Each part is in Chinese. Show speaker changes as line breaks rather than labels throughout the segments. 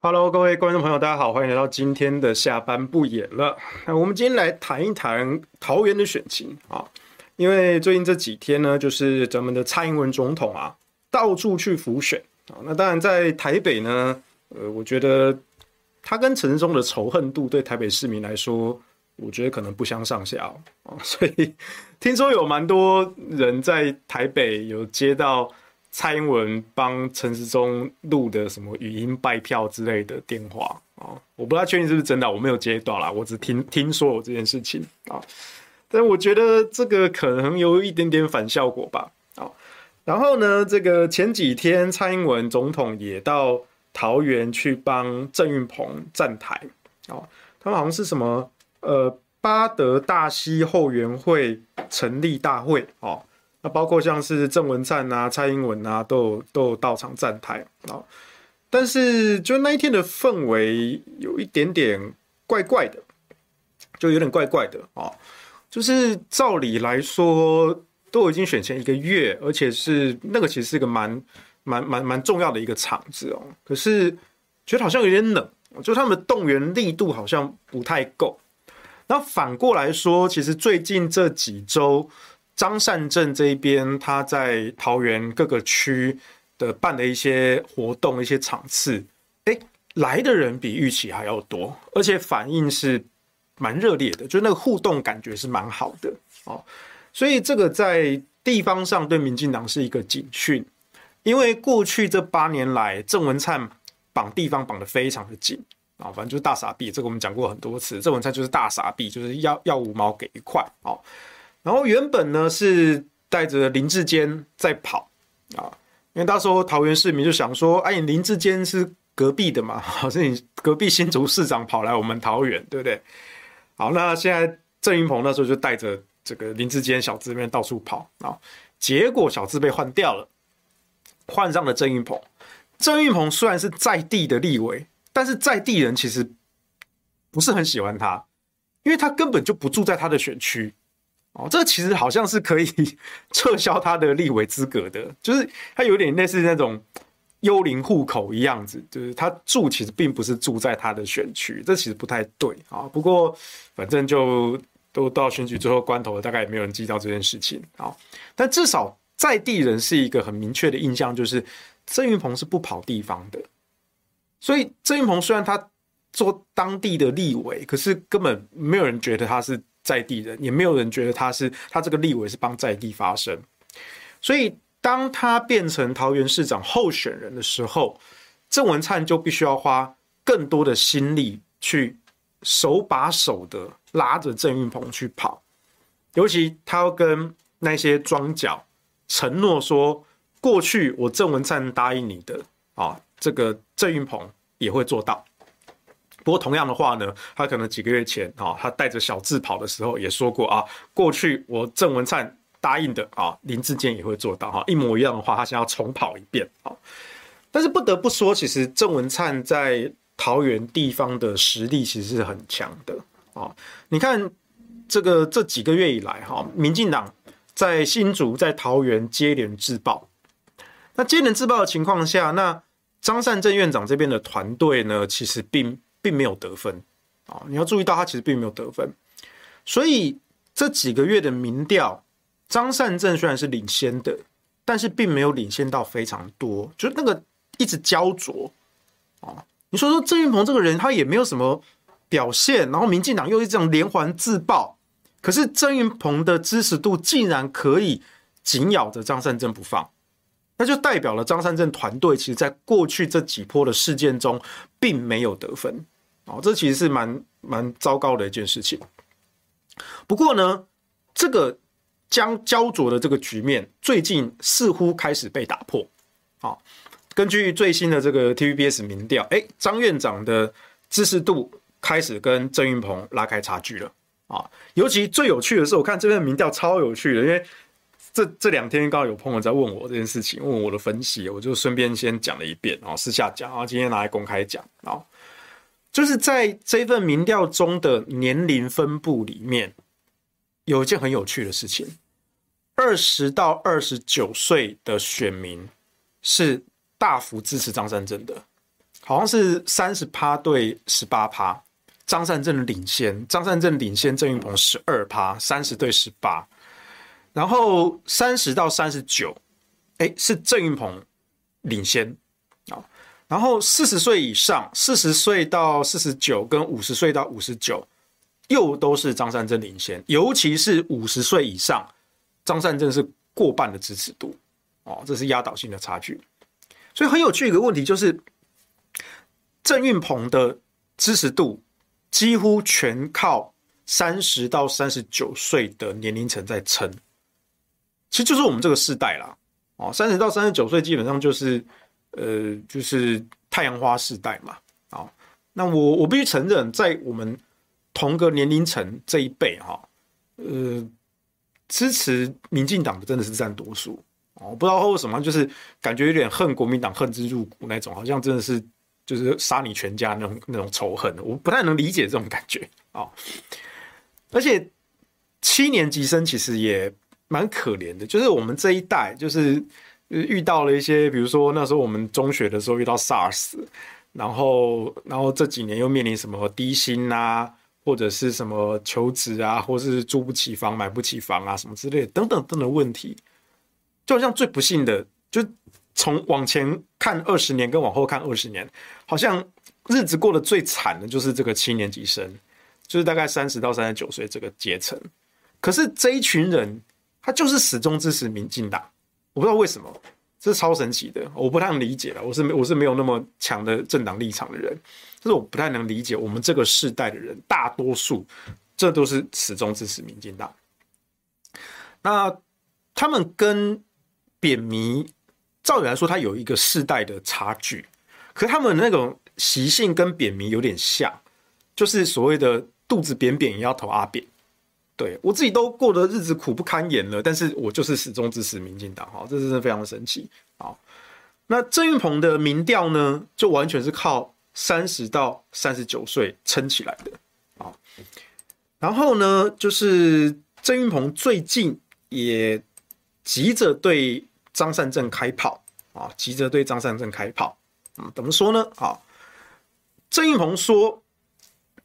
Hello，各位观众朋友，大家好，欢迎来到今天的下班不演了。那我们今天来谈一谈桃园的选情啊，因为最近这几天呢，就是咱们的蔡英文总统啊，到处去浮选啊。那当然在台北呢，呃，我觉得他跟陈时中的仇恨度对台北市民来说，我觉得可能不相上下哦。所以听说有蛮多人在台北有接到。蔡英文帮陈时中录的什么语音拜票之类的电话啊，我不太确定是不是真的，我没有接到啦，我只听听说有这件事情啊。但我觉得这个可能有一点点反效果吧。啊，然后呢，这个前几天蔡英文总统也到桃园去帮郑运鹏站台啊，他们好像是什么呃八德大溪后援会成立大会啊。那包括像是郑文灿啊、蔡英文啊，都有都有到场站台啊。但是就那一天的氛围有一点点怪怪的，就有点怪怪的啊。就是照理来说，都已经选前一个月，而且是那个其实是一个蛮蛮蛮蛮重要的一个场子哦。可是觉得好像有点冷，就他们的动员力度好像不太够。那反过来说，其实最近这几周。张善政这一边，他在桃园各个区的办的一些活动、一些场次，哎，来的人比预期还要多，而且反应是蛮热烈的，就那个互动感觉是蛮好的哦。所以这个在地方上对民进党是一个警讯，因为过去这八年来，郑文灿绑地方绑得非常的紧啊，反正就是大傻逼，这个我们讲过很多次，郑文灿就是大傻逼，就是要要五毛给一块哦。然后原本呢是带着林志坚在跑啊，因为到时候桃园市民就想说，哎，林志坚是隔壁的嘛，好像你隔壁新竹市长跑来我们桃园，对不对？好，那现在郑运鹏那时候就带着这个林志坚小智那边到处跑啊，结果小智被换掉了，换上了郑运鹏。郑运鹏虽然是在地的立委，但是在地人其实不是很喜欢他，因为他根本就不住在他的选区。哦，这其实好像是可以 撤销他的立委资格的，就是他有点类似那种幽灵户口一样子，就是他住其实并不是住在他的选区，这其实不太对啊。不过反正就都到选举最后关头了，大概也没有人记到这件事情啊。但至少在地人是一个很明确的印象，就是郑运鹏是不跑地方的，所以郑运鹏虽然他做当地的立委，可是根本没有人觉得他是。在地人也没有人觉得他是他这个立委是帮在地发声，所以当他变成桃园市长候选人的时候，郑文灿就必须要花更多的心力去手把手的拉着郑运鹏去跑，尤其他要跟那些庄脚承诺说，过去我郑文灿答应你的啊，这个郑运鹏也会做到。不过同样的话呢，他可能几个月前啊，他带着小智跑的时候也说过啊，过去我郑文灿答应的啊，林志坚也会做到哈，一模一样的话，他想要重跑一遍啊。但是不得不说，其实郑文灿在桃园地方的实力其实是很强的啊。你看这个这几个月以来哈，民进党在新竹、在桃园接连自爆，那接连自爆的情况下，那张善政院长这边的团队呢，其实并。并没有得分啊！你要注意到，他其实并没有得分，所以这几个月的民调，张善政虽然是领先的，但是并没有领先到非常多，就是那个一直焦灼啊！你说说郑运鹏这个人，他也没有什么表现，然后民进党又是这样连环自爆，可是郑运鹏的支持度竟然可以紧咬着张善政不放。那就代表了张善政团队其实在过去这几波的事件中，并没有得分，哦，这其实是蛮蛮糟糕的一件事情。不过呢，这个将焦灼的这个局面，最近似乎开始被打破。啊，根据最新的这个 TVBS 民调，哎，张院长的支持度开始跟郑运鹏拉开差距了。啊，尤其最有趣的是，我看这边的民调超有趣的，因为。这这两天刚好有朋友在问我这件事情，问我的分析，我就顺便先讲了一遍，然后私下讲，然后今天拿来公开讲，啊，就是在这份民调中的年龄分布里面，有一件很有趣的事情，二十到二十九岁的选民是大幅支持张善政的，好像是三十趴对十八趴，张善政领先，张善政领先郑运鹏十二趴，三十对十八，然后三十到三十九，哎，是郑运鹏领先啊，然后四十岁以上，四十岁到四十九跟五十岁到五十九，又都是张善政领先，尤其是五十岁以上，张善政是过半的支持度。哦，这是压倒性的差距，所以很有趣一个问题就是。郑运鹏的支持度几乎全靠三十到三十九岁的年龄层在撑，其实就是我们这个世代啦。哦，三十到三十九岁基本上就是呃，就是太阳花世代嘛。啊，那我我必须承认，在我们同个年龄层这一辈哈，呃，支持民进党的真的是占多数。哦，不知道为什么，就是感觉有点恨国民党，恨之入骨那种，好像真的是。就是杀你全家那种那种仇恨，我不太能理解这种感觉啊。而且七年级生其实也蛮可怜的，就是我们这一代，就是遇到了一些，比如说那时候我们中学的时候遇到 SARS，然后然后这几年又面临什么低薪啊，或者是什么求职啊，或是租不起房、买不起房啊，什么之类等等等等问题，就好像最不幸的就。从往前看二十年，跟往后看二十年，好像日子过得最惨的就是这个七年级生，就是大概三十到三十九岁这个阶层。可是这一群人，他就是始终支持民进党，我不知道为什么，这是超神奇的，我不太能理解了。我是我是没有那么强的政党立场的人，就是我不太能理解我们这个世代的人，大多数这都是始终支持民进党。那他们跟扁迷。照理来说，他有一个世代的差距，可他们那种习性跟扁迷有点像，就是所谓的肚子扁扁也要投阿扁。对，我自己都过得日子苦不堪言了，但是我就是始终支持民进党，哈，这真是非常的神奇。好，那郑运鹏的民调呢，就完全是靠三十到三十九岁撑起来的。啊，然后呢，就是郑运鹏最近也急着对。张善政开炮啊！急着对张善政开炮，嗯，怎么说呢？啊，郑运鹏说，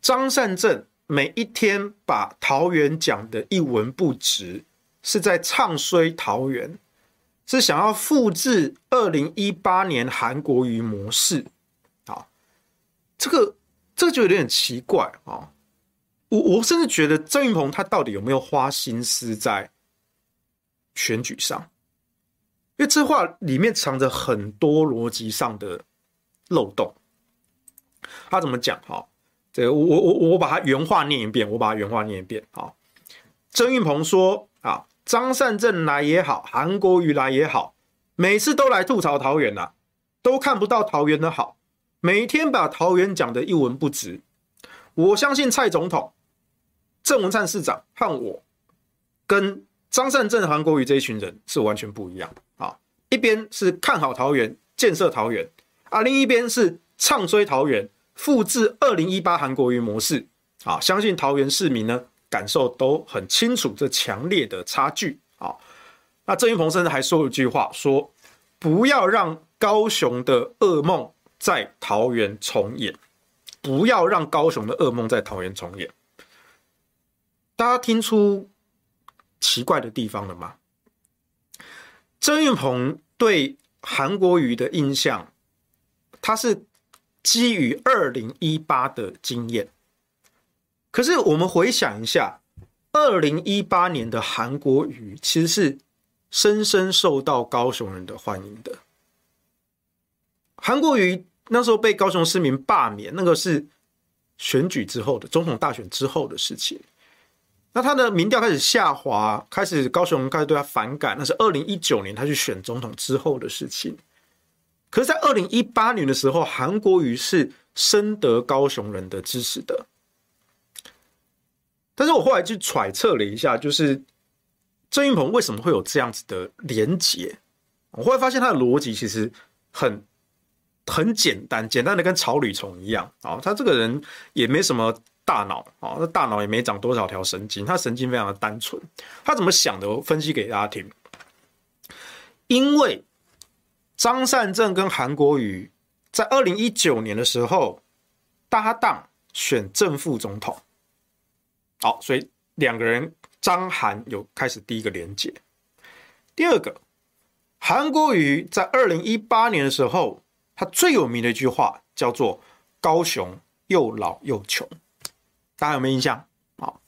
张善政每一天把桃园讲的一文不值，是在唱衰桃园，是想要复制二零一八年韩国瑜模式啊。这个这就有点奇怪啊！我我甚至觉得郑云鹏他到底有没有花心思在选举上？因为这话里面藏着很多逻辑上的漏洞。他怎么讲？哈，这个我我我我把它原话念一遍，我把它原话念一遍。哈，郑运鹏说：“啊，张善政来也好，韩国瑜来也好，每次都来吐槽桃园呐，都看不到桃园的好，每天把桃园讲得一文不值。我相信蔡总统、郑文灿市长和我跟。”张善政、韩国瑜这一群人是完全不一样啊！一边是看好桃园、建设桃园啊，另一边是唱衰桃园、复制二零一八韩国瑜模式啊！相信桃园市民呢感受都很清楚这强烈的差距啊！那郑运鹏甚至还说了一句话，说不要让高雄的噩梦在桃园重演，不要让高雄的噩梦在桃园重演。大家听出奇怪的地方了吗？郑运鹏对韩国瑜的印象，他是基于二零一八的经验。可是我们回想一下，二零一八年的韩国瑜其实是深深受到高雄人的欢迎的。韩国瑜那时候被高雄市民罢免，那个是选举之后的总统大选之后的事情。那他的民调开始下滑，开始高雄开始对他反感，那是二零一九年他去选总统之后的事情。可是，在二零一八年的时候，韩国瑜是深得高雄人的支持的。但是我后来去揣测了一下，就是郑运鹏为什么会有这样子的连结？我后来发现他的逻辑其实很很简单，简单的跟草履虫一样啊。他这个人也没什么。大脑啊，那大脑也没长多少条神经，他神经非常的单纯。他怎么想的？我分析给大家听。因为张善政跟韩国瑜在二零一九年的时候搭档选正副总统。好，所以两个人张韩有开始第一个连结。第二个，韩国瑜在二零一八年的时候，他最有名的一句话叫做“高雄又老又穷”，大家有没有印象？好，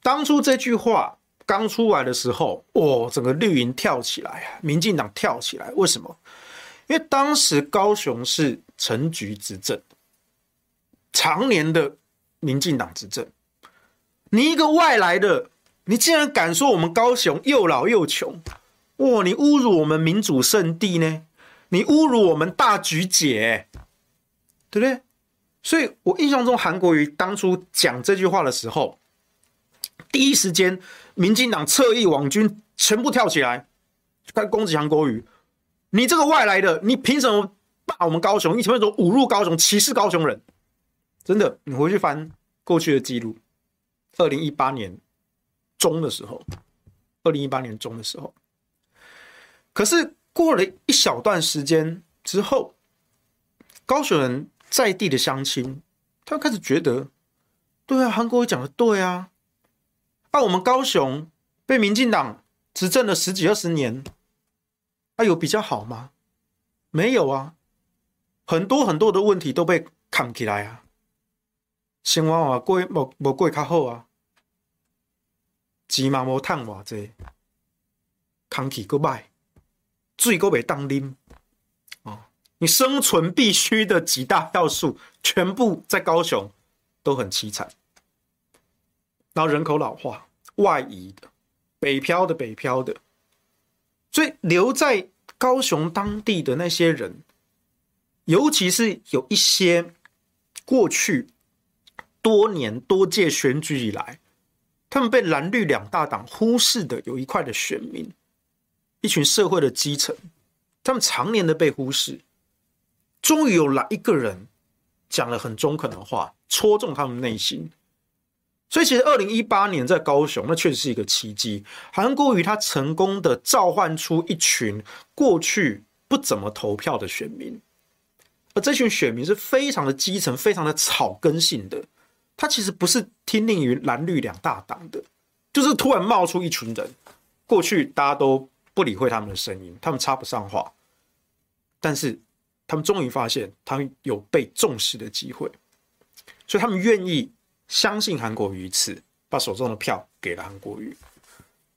当初这句话刚出来的时候，哇，整个绿营跳起来啊，民进党跳起来，为什么？因为当时高雄是陈菊执政，常年的民进党执政。你一个外来的，你竟然敢说我们高雄又老又穷？哇！你侮辱我们民主圣地呢？你侮辱我们大菊姐，对不对？所以我印象中，韩国瑜当初讲这句话的时候，第一时间，民进党侧翼网军全部跳起来，开始攻击韩国瑜。你这个外来的，你凭什么骂我们高雄？你凭什么侮辱高雄、歧视高雄人？真的，你回去翻过去的记录。二零一八年中的时候，二零一八年中的时候，可是过了一小段时间之后，高雄人在地的乡亲，他开始觉得，对啊，韩国瑜讲的对啊，啊，我们高雄被民进党执政了十几二十年，啊，有比较好吗？没有啊，很多很多的问题都被扛起来啊。生活啊，过无无过较好啊，钱嘛无趁偌济，空气搁歹，水搁袂当啉，哦，你生存必须的几大要素，全部在高雄都很凄惨。然后人口老化、外移的、北漂的、北漂的，所以留在高雄当地的那些人，尤其是有一些过去。多年多届选举以来，他们被蓝绿两大党忽视的有一块的选民，一群社会的基层，他们常年的被忽视，终于有来一个人讲了很中肯的话，戳中他们内心。所以，其实二零一八年在高雄，那确实是一个奇迹。韩国瑜他成功的召唤出一群过去不怎么投票的选民，而这群选民是非常的基层，非常的草根性的。他其实不是听令于蓝绿两大党的，就是突然冒出一群人，过去大家都不理会他们的声音，他们插不上话，但是他们终于发现他们有被重视的机会，所以他们愿意相信韩国瑜一次，把手中的票给了韩国瑜。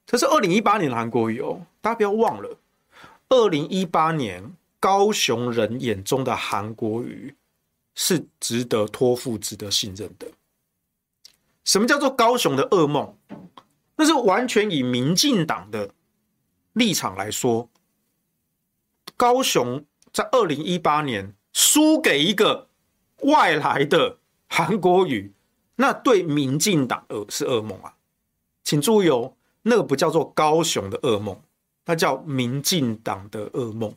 这是二零一八年的韩国瑜哦，大家不要忘了，二零一八年高雄人眼中的韩国瑜是值得托付、值得信任的。什么叫做高雄的噩梦？那是完全以民进党的立场来说，高雄在二零一八年输给一个外来的韩国瑜，那对民进党呃是噩梦啊！请注意哦，那个不叫做高雄的噩梦，那叫民进党的噩梦。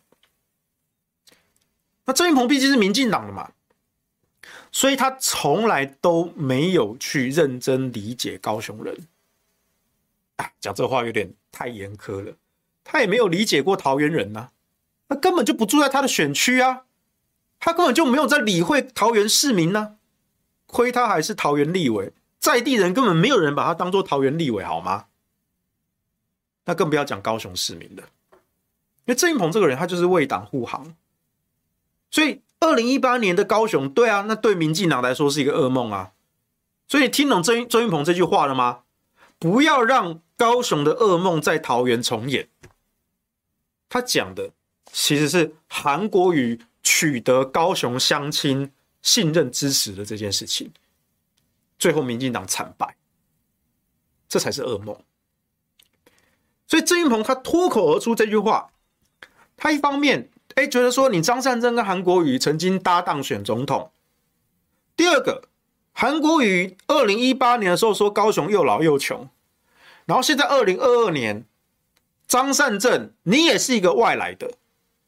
那郑运鹏毕竟是民进党的嘛。所以他从来都没有去认真理解高雄人，啊，讲这话有点太严苛了。他也没有理解过桃园人呐，那根本就不住在他的选区啊，他根本就没有在理会桃园市民呢。亏他还是桃园立委，在地人根本没有人把他当做桃园立委，好吗？那更不要讲高雄市民了，因为郑运鹏这个人，他就是为党护航，所以。二零一八年的高雄，对啊，那对民进党来说是一个噩梦啊。所以你听懂郑郑运鹏这句话了吗？不要让高雄的噩梦在桃园重演。他讲的其实是韩国瑜取得高雄乡亲信任支持的这件事情，最后民进党惨败，这才是噩梦。所以郑云鹏他脱口而出这句话，他一方面。哎，觉得说你张善政跟韩国瑜曾经搭档选总统。第二个，韩国瑜二零一八年的时候说高雄又老又穷，然后现在二零二二年，张善政你也是一个外来的，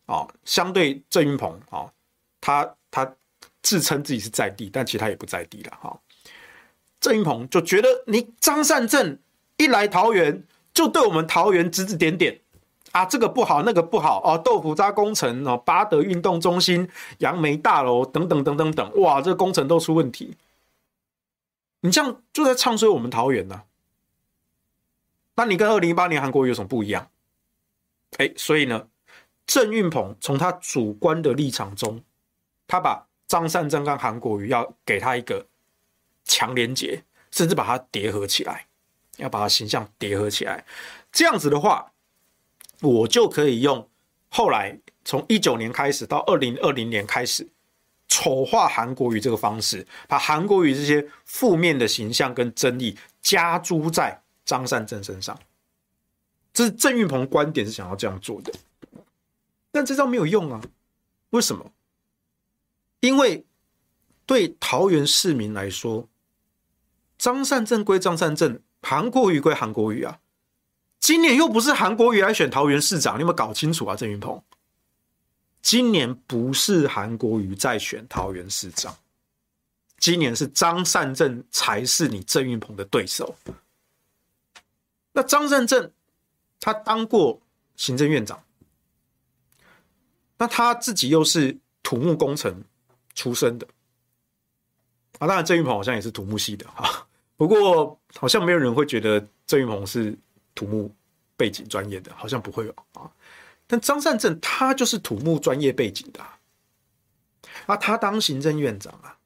哦，相对郑云鹏啊，他他自称自己是在地，但其他也不在地了哈。郑运鹏就觉得你张善政一来桃园就对我们桃园指指点点，啊，这个不好，那个不好哦，豆腐渣工程哦，八德运动中心、杨梅大楼等等等等等，哇，这个工程都出问题。你这样就在唱衰我们桃园呢、啊？那你跟二零一八年韩国有什么不一样？哎，所以呢，郑运鹏从他主观的立场中，他把张善政跟韩国瑜要给他一个强连结，甚至把它叠合起来，要把他形象叠合起来，这样子的话。我就可以用后来从一九年开始到二零二零年开始丑化韩国瑜这个方式，把韩国瑜这些负面的形象跟争议加诸在张善政身上。这是郑运鹏观点是想要这样做的，但这招没有用啊！为什么？因为对桃园市民来说，张善政归张善政，韩国瑜归韩国瑜啊。今年又不是韩国瑜来选桃园市长，你有没有搞清楚啊？郑云鹏，今年不是韩国瑜在选桃园市长，今年是张善政才是你郑云鹏的对手。那张善政他当过行政院长，那他自己又是土木工程出身的啊，当然郑云鹏好像也是土木系的哈，不过好像没有人会觉得郑云鹏是。土木背景专业的，好像不会有啊。但张善政他就是土木专业背景的啊，他当行政院长啊，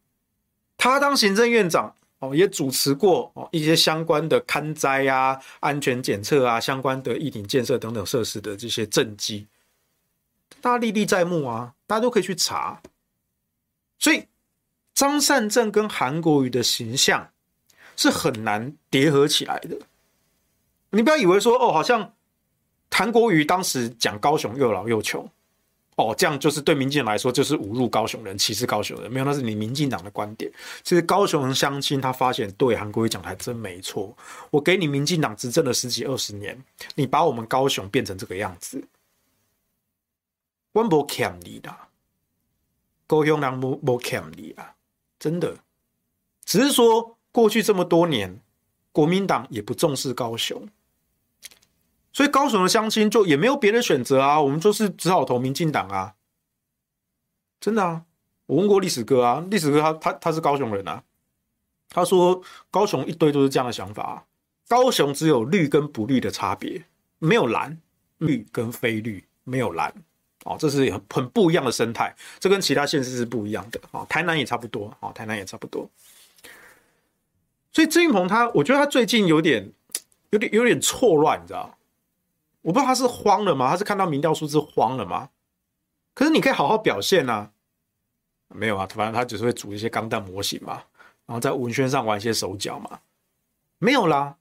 他当行政院长哦，也主持过哦一些相关的勘灾啊、安全检测啊、相关的疫情建设等等设施的这些政绩，大家历历在目啊，大家都可以去查。所以张善政跟韩国瑜的形象是很难叠合起来的。你不要以为说哦，好像韩国瑜当时讲高雄又老又穷，哦，这样就是对民进来说就是侮辱高雄人、歧视高雄人。没有，那是你民进党的观点。其实高雄人相亲他发现，对韩国瑜讲的还真没错。我给你民进党执政了十几二十年，你把我们高雄变成这个样子，我不欠你的，高雄人不不欠你啊，真的。只是说过去这么多年，国民党也不重视高雄。所以高雄的乡亲就也没有别的选择啊，我们就是只好投民进党啊，真的啊，我问过历史哥啊，历史哥他他他是高雄人啊，他说高雄一堆都是这样的想法啊，高雄只有绿跟不绿的差别，没有蓝，绿跟非绿没有蓝，哦，这是很很不一样的生态，这跟其他县市是不一样的啊，台南也差不多啊，台南也差不多，所以郑运鹏他，我觉得他最近有点有点有点错乱，你知道？我不知道他是慌了吗？他是看到民调数字慌了吗？可是你可以好好表现啊！没有啊，反正他只是会组一些钢弹模型嘛，然后在文宣上玩一些手脚嘛，没有啦。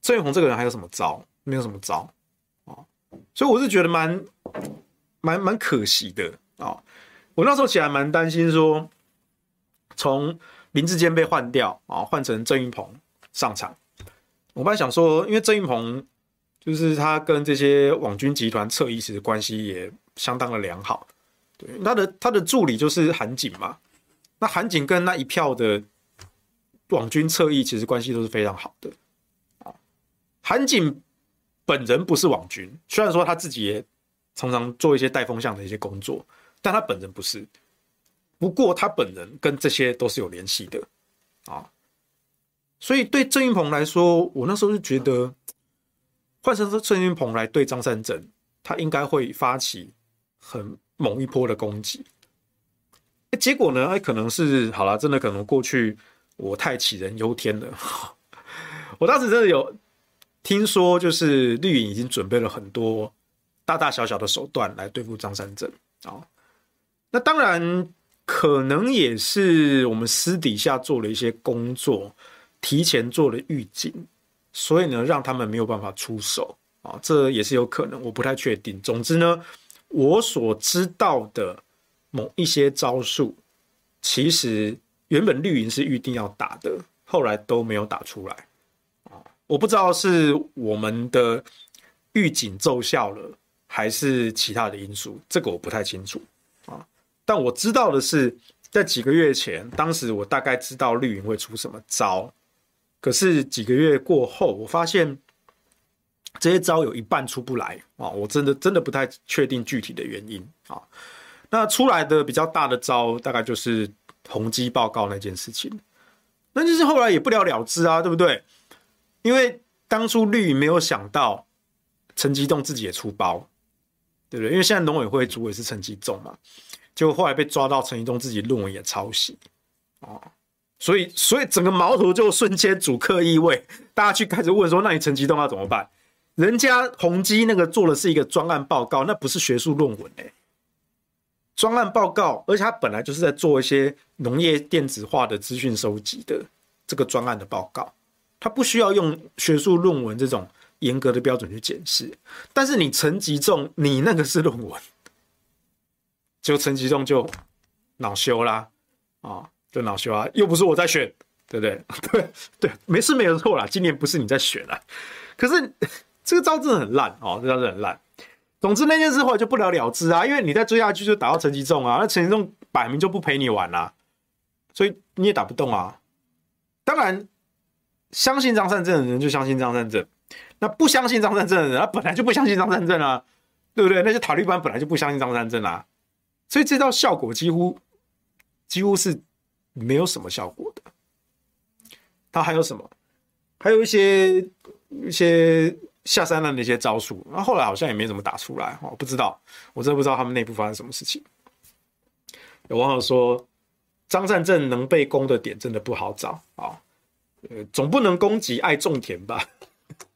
郑运鹏这个人还有什么招？没有什么招啊！所以我是觉得蛮蛮蛮可惜的啊！我那时候起来蛮担心说，从林志坚被换掉啊，换成郑云鹏上场，我本来想说，因为郑云鹏。就是他跟这些网军集团侧翼其实关系也相当的良好，对，他的他的助理就是韩景嘛，那韩景跟那一票的网军侧翼其实关系都是非常好的啊。韩景本人不是网军，虽然说他自己也常常做一些带风向的一些工作，但他本人不是。不过他本人跟这些都是有联系的啊，所以对郑云鹏来说，我那时候就觉得。换成是郑云鹏来对张善政，他应该会发起很猛一波的攻击。结果呢？哎，可能是好了，真的可能过去我太杞人忧天了。我当时真的有听说，就是绿营已经准备了很多大大小小的手段来对付张三镇啊。那当然，可能也是我们私底下做了一些工作，提前做了预警。所以呢，让他们没有办法出手啊，这也是有可能，我不太确定。总之呢，我所知道的某一些招数，其实原本绿营是预定要打的，后来都没有打出来啊。我不知道是我们的预警奏效了，还是其他的因素，这个我不太清楚啊。但我知道的是，在几个月前，当时我大概知道绿营会出什么招。可是几个月过后，我发现这些招有一半出不来啊，我真的真的不太确定具体的原因啊。那出来的比较大的招，大概就是宏基报告那件事情，那就是后来也不了了之啊，对不对？因为当初绿营没有想到陈吉栋自己也出包，对不对？因为现在农委会主委是陈吉仲嘛，结果后来被抓到陈吉仲自己论文也抄袭哦。所以，所以整个矛头就瞬间主客易位，大家去开始问说：“那你陈吉仲要怎么办？”人家宏基那个做的是一个专案报告，那不是学术论文哎、欸。专案报告，而且他本来就是在做一些农业电子化的资讯收集的这个专案的报告，他不需要用学术论文这种严格的标准去检视。但是你陈吉仲，你那个是论文，就陈吉仲就恼羞啦啊！就恼羞啊！又不是我在选，对不对？对对，没事没有错啦。今年不是你在选啦，可是这个招真的很烂哦，这招真的很烂。总之那件事后来就不了了之啊，因为你再追下去就打到陈吉仲啊，那陈吉仲摆明就不陪你玩啦，所以你也打不动啊。当然，相信张善政的人就相信张善政，那不相信张善政的人，他本来就不相信张善政啊，对不对？那些塔利班本来就不相信张善政啊，所以这招效果几乎几乎是。没有什么效果的，他还有什么？还有一些一些下三滥的一些招数，那后来好像也没怎么打出来，我不知道，我真的不知道他们内部发生什么事情。有网友说，张善政能被攻的点真的不好找啊，呃，总不能攻击爱种田吧？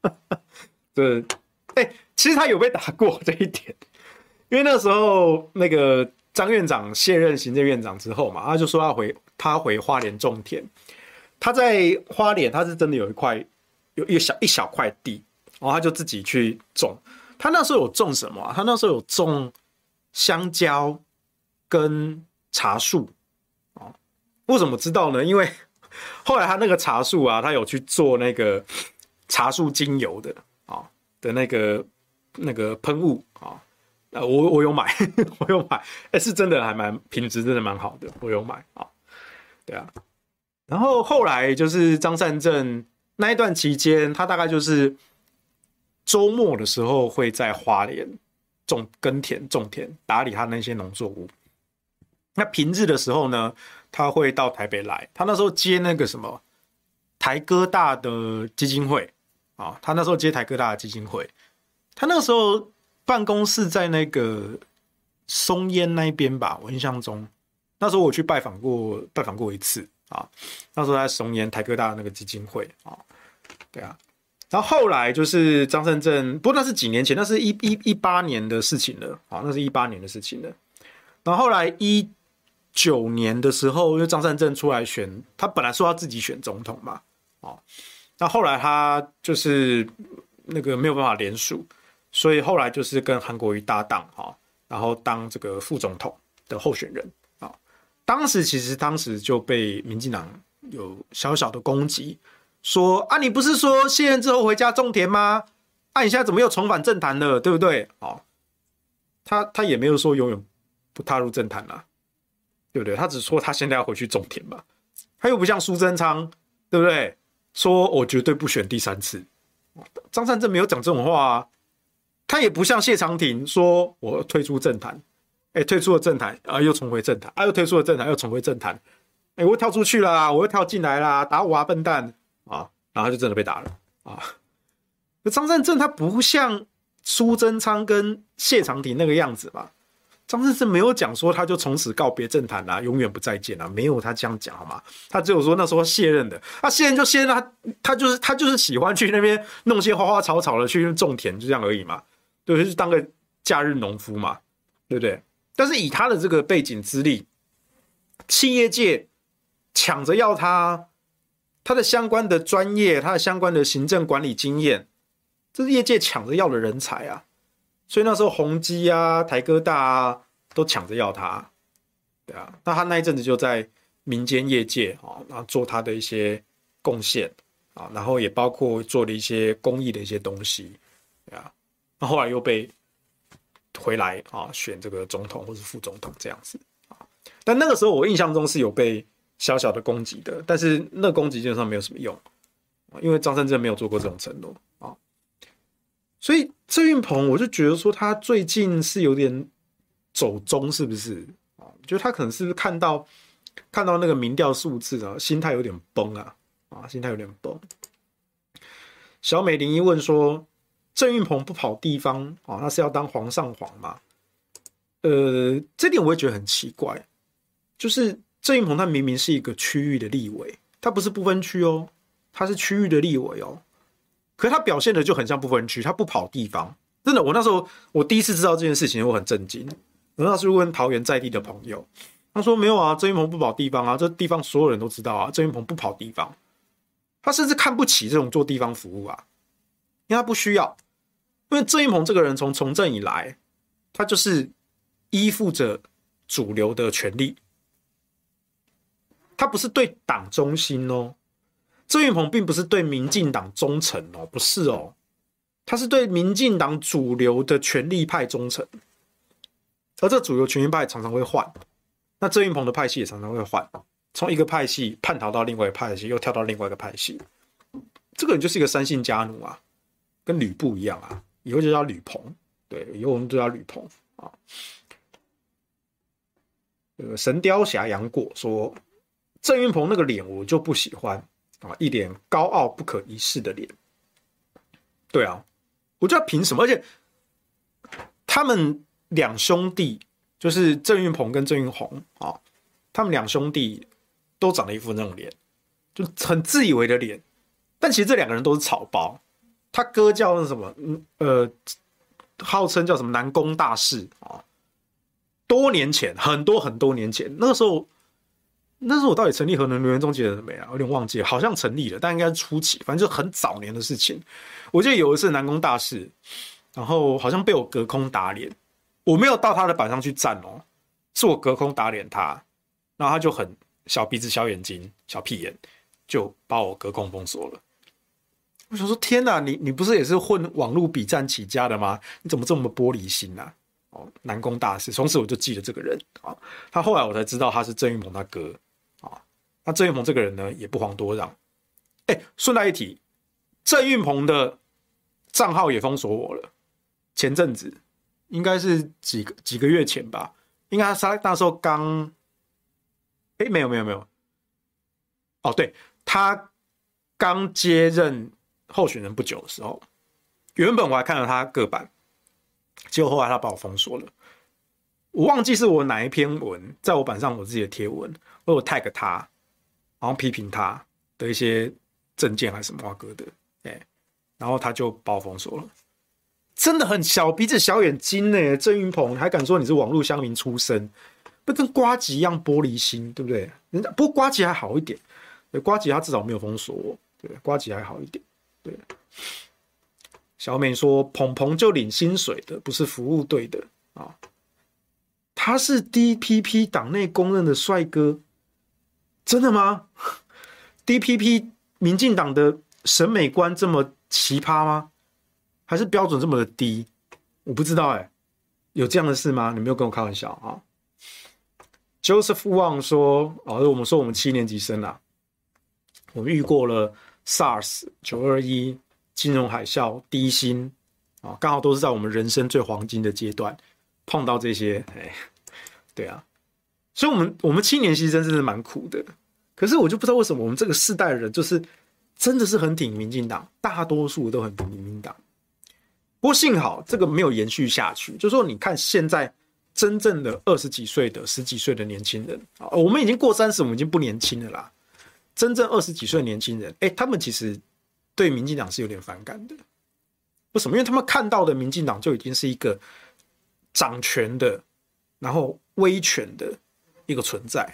对，哎，其实他有被打过这一点，因为那时候那个张院长卸任行政院长之后嘛，他就说要回。他回花莲种田，他在花莲，他是真的有一块，有一小一小块地，然后他就自己去种。他那时候有种什么啊？他那时候有种香蕉跟茶树啊。为什么知道呢？因为 后来他那个茶树啊，他有去做那个茶树精油的啊的那个那个喷雾啊。呃，我我有买，我有买，哎，是真的还蛮品质，真的蛮好的，我有买啊。对啊，然后后来就是张善正那一段期间，他大概就是周末的时候会在花莲种耕田、种田、打理他那些农作物。那平日的时候呢，他会到台北来。他那时候接那个什么台哥大的基金会啊，他那时候接台哥大的基金会。他那个时候办公室在那个松烟那边吧，我印象中。那时候我去拜访过，拜访过一次啊。那时候在松烟台科大的那个基金会啊，对啊。然后后来就是张善政，不过那是几年前，那是一一一八年的事情了啊，那是一八年的事情了。然后后来一九年的时候，因为张善政出来选，他本来说要自己选总统嘛，啊，那后来他就是那个没有办法连署，所以后来就是跟韩国瑜搭档哈，然后当这个副总统的候选人啊。当时其实当时就被民进党有小小的攻击，说啊，你不是说卸任之后回家种田吗？啊，你现在怎么又重返政坛了，对不对？哦，他他也没有说永远不踏入政坛了，对不对？他只说他现在要回去种田嘛，他又不像苏贞昌，对不对？说我绝对不选第三次，张善政没有讲这种话啊，他也不像谢长廷说我退出政坛。哎，退出了政坛啊，又重回政坛啊，又退出了政坛，又重回政坛。哎，我又跳出去了，我又跳进来了，打我啊，笨蛋啊！然后就真的被打了啊。张善政他不像苏贞昌跟谢长廷那个样子吧？张善政没有讲说他就从此告别政坛啊，永远不再见啊，没有他这样讲好吗？他只有说那时候卸任的，他卸任就卸任，他他就是他就是喜欢去那边弄些花花草草的去种田，就这样而已嘛，对，就是当个假日农夫嘛，对不对？但是以他的这个背景资历，企业界抢着要他，他的相关的专业，他的相关的行政管理经验，这是业界抢着要的人才啊！所以那时候宏基啊、台哥大啊都抢着要他，对啊。那他那一阵子就在民间业界啊，然后做他的一些贡献啊，然后也包括做了一些公益的一些东西，对啊。那后来又被。回来啊，选这个总统或是副总统这样子啊，但那个时候我印象中是有被小小的攻击的，但是那攻击基本上没有什么用，因为张善政没有做过这种承诺啊。所以郑运鹏，我就觉得说他最近是有点走中，是不是啊？就他可能是不是看到看到那个民调数字啊，心态有点崩啊啊，心态有点崩。小美零一问说：“郑运鹏不跑地方啊，那是要当皇上皇吗？”呃，这点我也觉得很奇怪，就是郑运鹏他明明是一个区域的立委，他不是不分区哦，他是区域的立委哦。可他表现的就很像不分区，他不跑地方，真的。我那时候我第一次知道这件事情，我很震惊。我那时候问桃园在地的朋友，他说没有啊，郑运鹏不跑地方啊，这地方所有人都知道啊，郑运鹏不跑地方。他甚至看不起这种做地方服务啊，因为他不需要。因为郑运鹏这个人从从政以来，他就是依附着主流的权力，他不是对党忠心哦。郑运鹏并不是对民进党忠诚哦，不是哦，他是对民进党主流的权力派忠诚，而这主流群英派常常会换，那郑云鹏的派系也常常会换，从一个派系叛逃到另外一个派系，又跳到另外一个派系，这个人就是一个三姓家奴啊，跟吕布一样啊，以后就叫吕鹏，对，以后我们就叫吕鹏啊。呃，神雕侠杨过说，郑云鹏那个脸我就不喜欢。啊，一脸高傲不可一世的脸。对啊，我觉得凭什么？而且他们两兄弟，就是郑运鹏跟郑运红啊，他们两兄弟都长了一副那种脸，就很自以为的脸。但其实这两个人都是草包。他哥叫那什么，呃，号称叫什么南宫大士啊。多年前，很多很多年前，那个时候。那时候我到底成立核能留言终结了没啊？有点忘记，好像成立了，但应该是初期，反正就很早年的事情。我记得有一次南宫大士，然后好像被我隔空打脸，我没有到他的板上去站哦，是我隔空打脸他，然后他就很小鼻子、小眼睛、小屁眼，就把我隔空封锁了。我想说，天哪，你你不是也是混网络比战起家的吗？你怎么这么玻璃心啊？哦，南宫大师，从此我就记得这个人啊。他后来我才知道他是郑运鹏他哥啊。那郑运鹏这个人呢，也不遑多让。哎、顺带一提，郑运鹏的账号也封锁我了。前阵子，应该是几个几个月前吧，应该他那时候刚……哎、没有没有没有。哦，对，他刚接任候选人不久的时候，原本我还看了他个版，结果后来他把我封锁了。我忘记是我哪一篇文，在我版上我自己的贴文，我有 tag 他。然后批评他的一些政见还是什么话哥的，哎，然后他就把我封锁了，真的很小鼻子小眼睛呢。郑云鹏还敢说你是网络乡民出身，不跟瓜吉一样玻璃心，对不对？人家不过瓜吉还好一点，对，呱吉他至少没有封锁我，对，瓜吉还好一点，对。小美说，鹏鹏就领薪水的，不是服务队的啊，他是 DPP 党内公认的帅哥。真的吗？DPP 民进党的审美观这么奇葩吗？还是标准这么的低？我不知道哎、有这样的事吗？你没有跟我开玩笑啊？Joseph Wang 说：“哦，我们说我们七年级生啊，我们遇过了 SARS、九二一金融海啸、低薪啊，刚好都是在我们人生最黄金的阶段碰到这些。哎，对啊。”所以，我们我们七年级生真的是蛮苦的。可是，我就不知道为什么我们这个世代的人，就是真的是很挺民进党，大多数都很挺民进党。不过，幸好这个没有延续下去。就说，你看现在真正的二十几岁的、十几岁的年轻人啊，我们已经过三十，我们已经不年轻了啦。真正二十几岁的年轻人，哎，他们其实对民进党是有点反感的。为什么？因为他们看到的民进党就已经是一个掌权的，然后威权的。一个存在，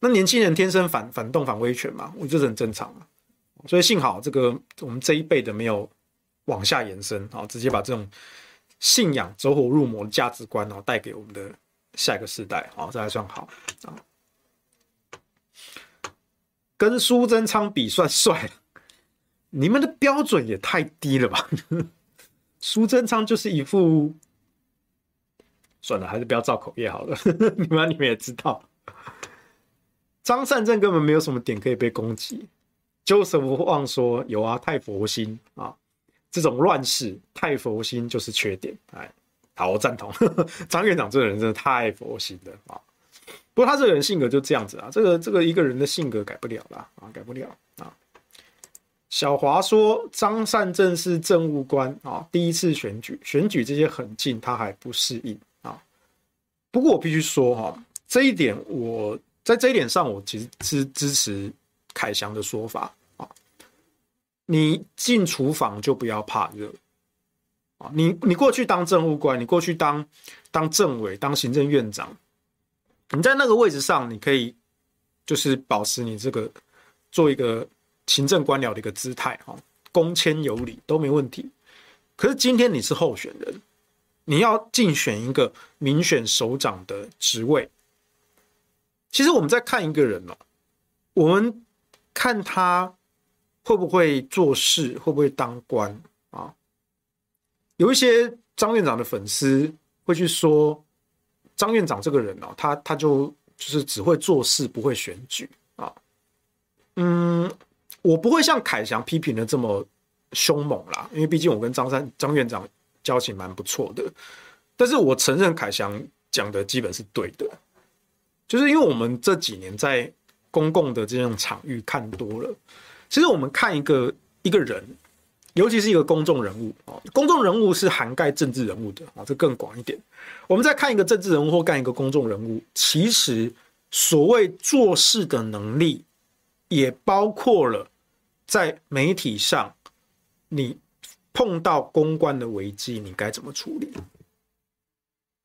那年轻人天生反反动反威权嘛，我觉得很正常啊。所以幸好这个我们这一辈的没有往下延伸好，直接把这种信仰走火入魔的价值观啊带给我们的下一个世代好，这还算好啊。跟苏贞昌比算帅，你们的标准也太低了吧？苏贞昌就是一副。算了，还是不要造口业好了。你们你们也知道，张善政根本没有什么点可以被攻击。Joseph 说有啊，太佛心啊。这种乱世太佛心就是缺点。哎，好，我赞同 张院长这个人真的太佛心了啊。不过他这个人性格就这样子啊，这个这个一个人的性格改不了啦，啊，改不了啊。小华说张善政是政务官啊，第一次选举，选举这些很近，他还不适应啊。不过我必须说哈，这一点我在这一点上，我其实是支持凯翔的说法。你进厨房就不要怕热啊，你你过去当政务官，你过去当当政委，当行政院长。你在那个位置上，你可以就是保持你这个做一个行政官僚的一个姿态，哈，恭谦有礼都没问题。可是今天你是候选人，你要竞选一个民选首长的职位。其实我们在看一个人哦，我们看他会不会做事，会不会当官啊？有一些张院长的粉丝会去说。张院长这个人哦，他他就就是只会做事，不会选举啊。嗯，我不会像凯翔批评的这么凶猛啦，因为毕竟我跟张三张院长交情蛮不错的。但是我承认凯翔讲的基本是对的，就是因为我们这几年在公共的这种场域看多了，其实我们看一个一个人。尤其是一个公众人物啊，公众人物是涵盖政治人物的啊，这更广一点。我们在看一个政治人物或干一个公众人物，其实所谓做事的能力，也包括了在媒体上，你碰到公关的危机，你该怎么处理？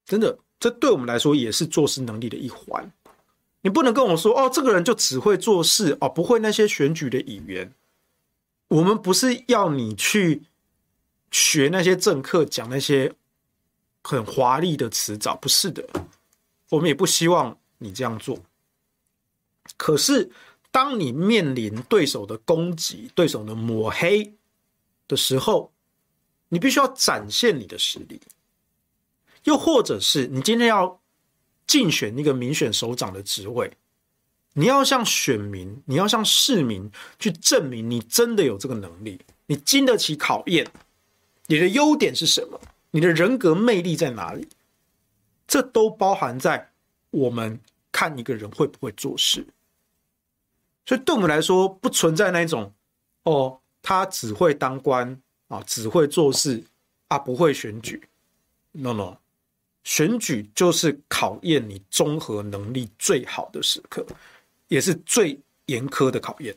真的，这对我们来说也是做事能力的一环。你不能跟我说哦，这个人就只会做事哦，不会那些选举的语言。我们不是要你去学那些政客讲那些很华丽的辞藻，不是的。我们也不希望你这样做。可是，当你面临对手的攻击、对手的抹黑的时候，你必须要展现你的实力。又或者是你今天要竞选一个民选首长的职位。你要向选民，你要向市民去证明你真的有这个能力，你经得起考验，你的优点是什么？你的人格魅力在哪里？这都包含在我们看一个人会不会做事。所以对我们来说，不存在那种哦，他只会当官啊，只会做事啊，不会选举。No no，选举就是考验你综合能力最好的时刻。也是最严苛的考验。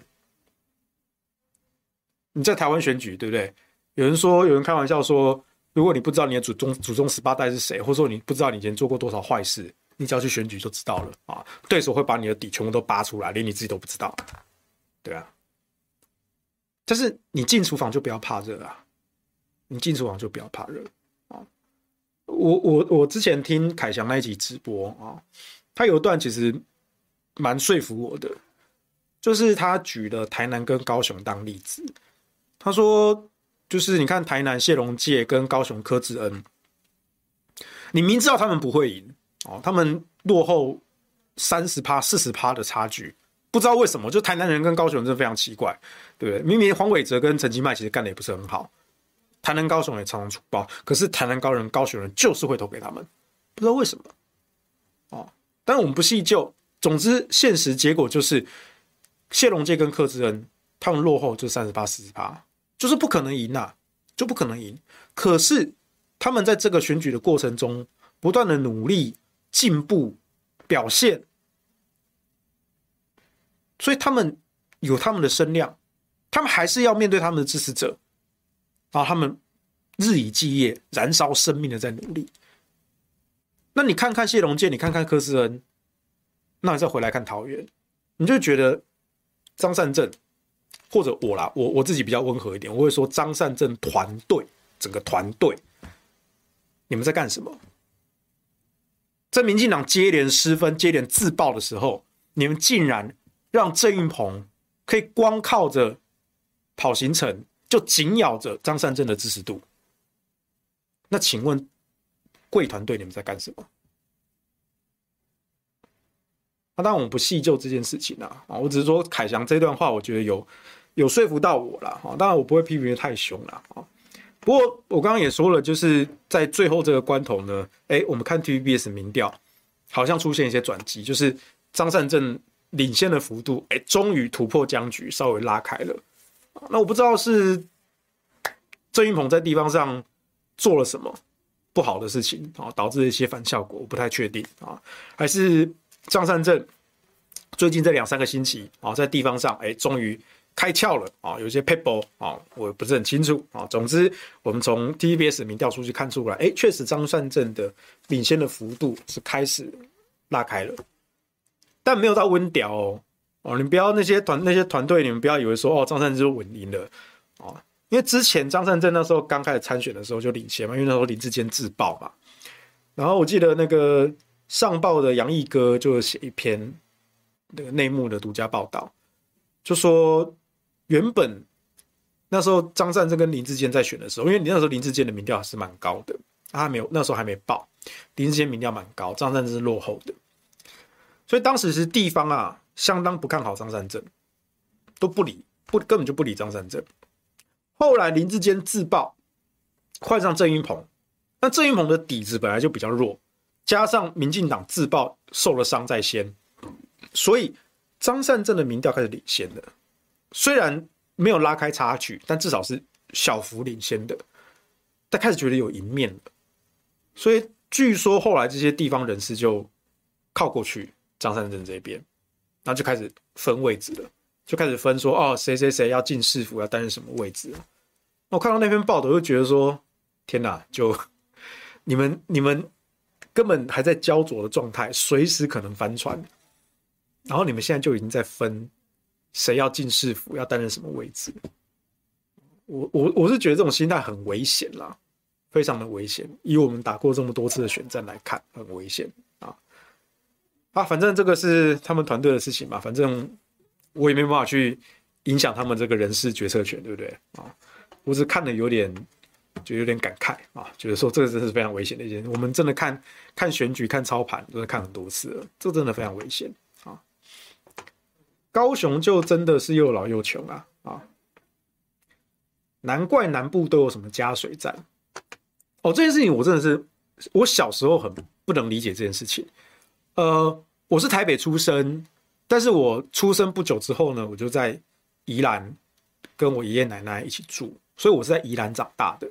你在台湾选举，对不对？有人说，有人开玩笑说，如果你不知道你的祖宗祖宗十八代是谁，或者说你不知道你以前做过多少坏事，你只要去选举就知道了啊！对手会把你的底全部都扒出来，连你自己都不知道，对啊。但是你进厨房就不要怕热啊！你进厨房就不要怕热！我我我之前听凯翔那一集直播啊，他有一段其实。蛮说服我的，就是他举了台南跟高雄当例子。他说，就是你看台南谢龙介跟高雄柯志恩，你明知道他们不会赢哦，他们落后三十趴、四十趴的差距，不知道为什么，就台南人跟高雄人真的非常奇怪，对不对？明明黄伟哲跟陈其迈其实干的也不是很好，台南高雄也常常出包，可是台南高人、高雄人就是会投给他们，不知道为什么哦。但我们不细究。总之，现实结果就是谢龙介跟柯志恩他们落后就三十八、四十八，就是不可能赢呐、啊，就不可能赢。可是他们在这个选举的过程中，不断的努力、进步、表现，所以他们有他们的声量，他们还是要面对他们的支持者，然后他们日以继夜、燃烧生命的在努力。那你看看谢龙介，你看看柯志恩。那你再回来看桃园，你就觉得张善政或者我啦，我我自己比较温和一点，我会说张善政团队整个团队，你们在干什么？在民进党接连失分、接连自爆的时候，你们竟然让郑运鹏可以光靠着跑行程就紧咬着张善政的支持度？那请问贵团队你们在干什么？那当然，我们不细究这件事情啊，啊，我只是说凯翔这段话，我觉得有有说服到我了，哈。当然，我不会批评的太凶了，啊。不过我刚刚也说了，就是在最后这个关头呢，哎，我们看 TVBS 民调，好像出现一些转机，就是张善政领先的幅度，哎，终于突破僵局，稍微拉开了。那我不知道是郑运鹏在地方上做了什么不好的事情啊，导致一些反效果，我不太确定啊，还是张善政。最近这两三个星期啊，在地方上，哎，终于开窍了啊，有一些 people 啊，我不是很清楚啊。总之，我们从 TVBS 民调数据看出来，哎，确实张善政的领先的幅度是开始拉开了，但没有到温屌哦。哦，你不要那些团那些团队，你们不要以为说哦，张善政稳赢了哦，因为之前张善政那时候刚开始参选的时候就领先嘛，因为那时候林志坚自爆嘛。然后我记得那个上报的杨毅哥就写一篇。那个内幕的独家报道，就说原本那时候张善政跟林志坚在选的时候，因为你那时候林志坚的民调还是蛮高的，他还没有那时候还没报，林志坚民调蛮高，张善政是落后的，所以当时是地方啊相当不看好张善政，都不理不根本就不理张善政。后来林志坚自爆，换上郑运鹏，那郑运鹏的底子本来就比较弱，加上民进党自爆受了伤在先。所以张善政的民调开始领先了，虽然没有拉开差距，但至少是小幅领先的。他开始觉得有赢面了，所以据说后来这些地方人士就靠过去张善政这边，然后就开始分位置了，就开始分说哦，谁谁谁要进市府，要担任什么位置。我看到那篇报道，就觉得说天哪，就你们你们根本还在焦灼的状态，随时可能翻船。然后你们现在就已经在分谁要进市府，要担任什么位置。我我我是觉得这种心态很危险啦，非常的危险。以我们打过这么多次的选战来看，很危险啊！反正这个是他们团队的事情嘛，反正我也没办法去影响他们这个人事决策权，对不对啊？我只看了有点，就有点感慨啊，觉得说这个真是非常危险的一件事。我们真的看看选举、看操盘，都是看很多次了，这真的非常危险啊。高雄就真的是又老又穷啊啊！难怪南部都有什么加水站哦，这件事情我真的是我小时候很不能理解这件事情。呃，我是台北出生，但是我出生不久之后呢，我就在宜兰跟我爷爷奶奶一起住，所以我是在宜兰长大的。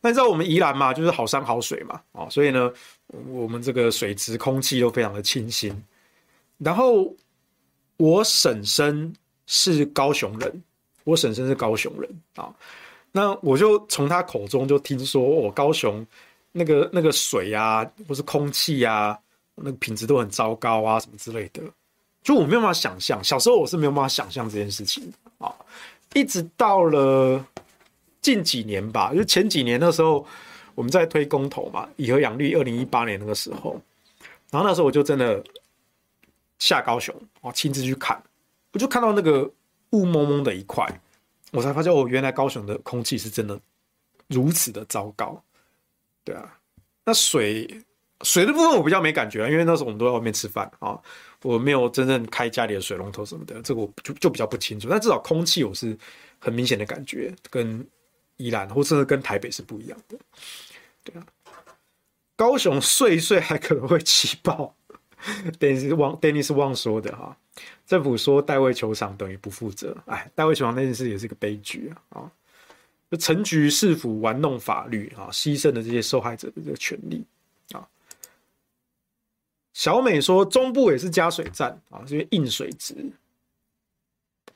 那你知道我们宜兰嘛，就是好山好水嘛，哦，所以呢，我们这个水质、空气都非常的清新，然后。我婶婶是高雄人，我婶婶是高雄人啊。那我就从他口中就听说，我、哦、高雄那个那个水啊，或是空气啊，那个品质都很糟糕啊，什么之类的。就我没有办法想象，小时候我是没有办法想象这件事情啊。一直到了近几年吧，就前几年那时候我们在推公投嘛，以核养绿，二零一八年那个时候，然后那时候我就真的。下高雄哦，亲自去看，我就看到那个雾蒙蒙的一块，我才发现哦，原来高雄的空气是真的如此的糟糕。对啊，那水水的部分我比较没感觉，因为那时候我们都在外面吃饭啊，我没有真正开家里的水龙头什么的，这个我就就比较不清楚。但至少空气我是很明显的感觉，跟宜兰或者是跟台北是不一样的。对啊，高雄睡一睡还可能会起爆。Dennis 旺，Dennis 旺说的哈，政府说代位球场等于不负责，哎，代位球场那件事也是个悲剧啊啊！就陈局是否玩弄法律啊，牺牲了这些受害者的这个权利。小美说中部也是加水站啊，这些硬水质，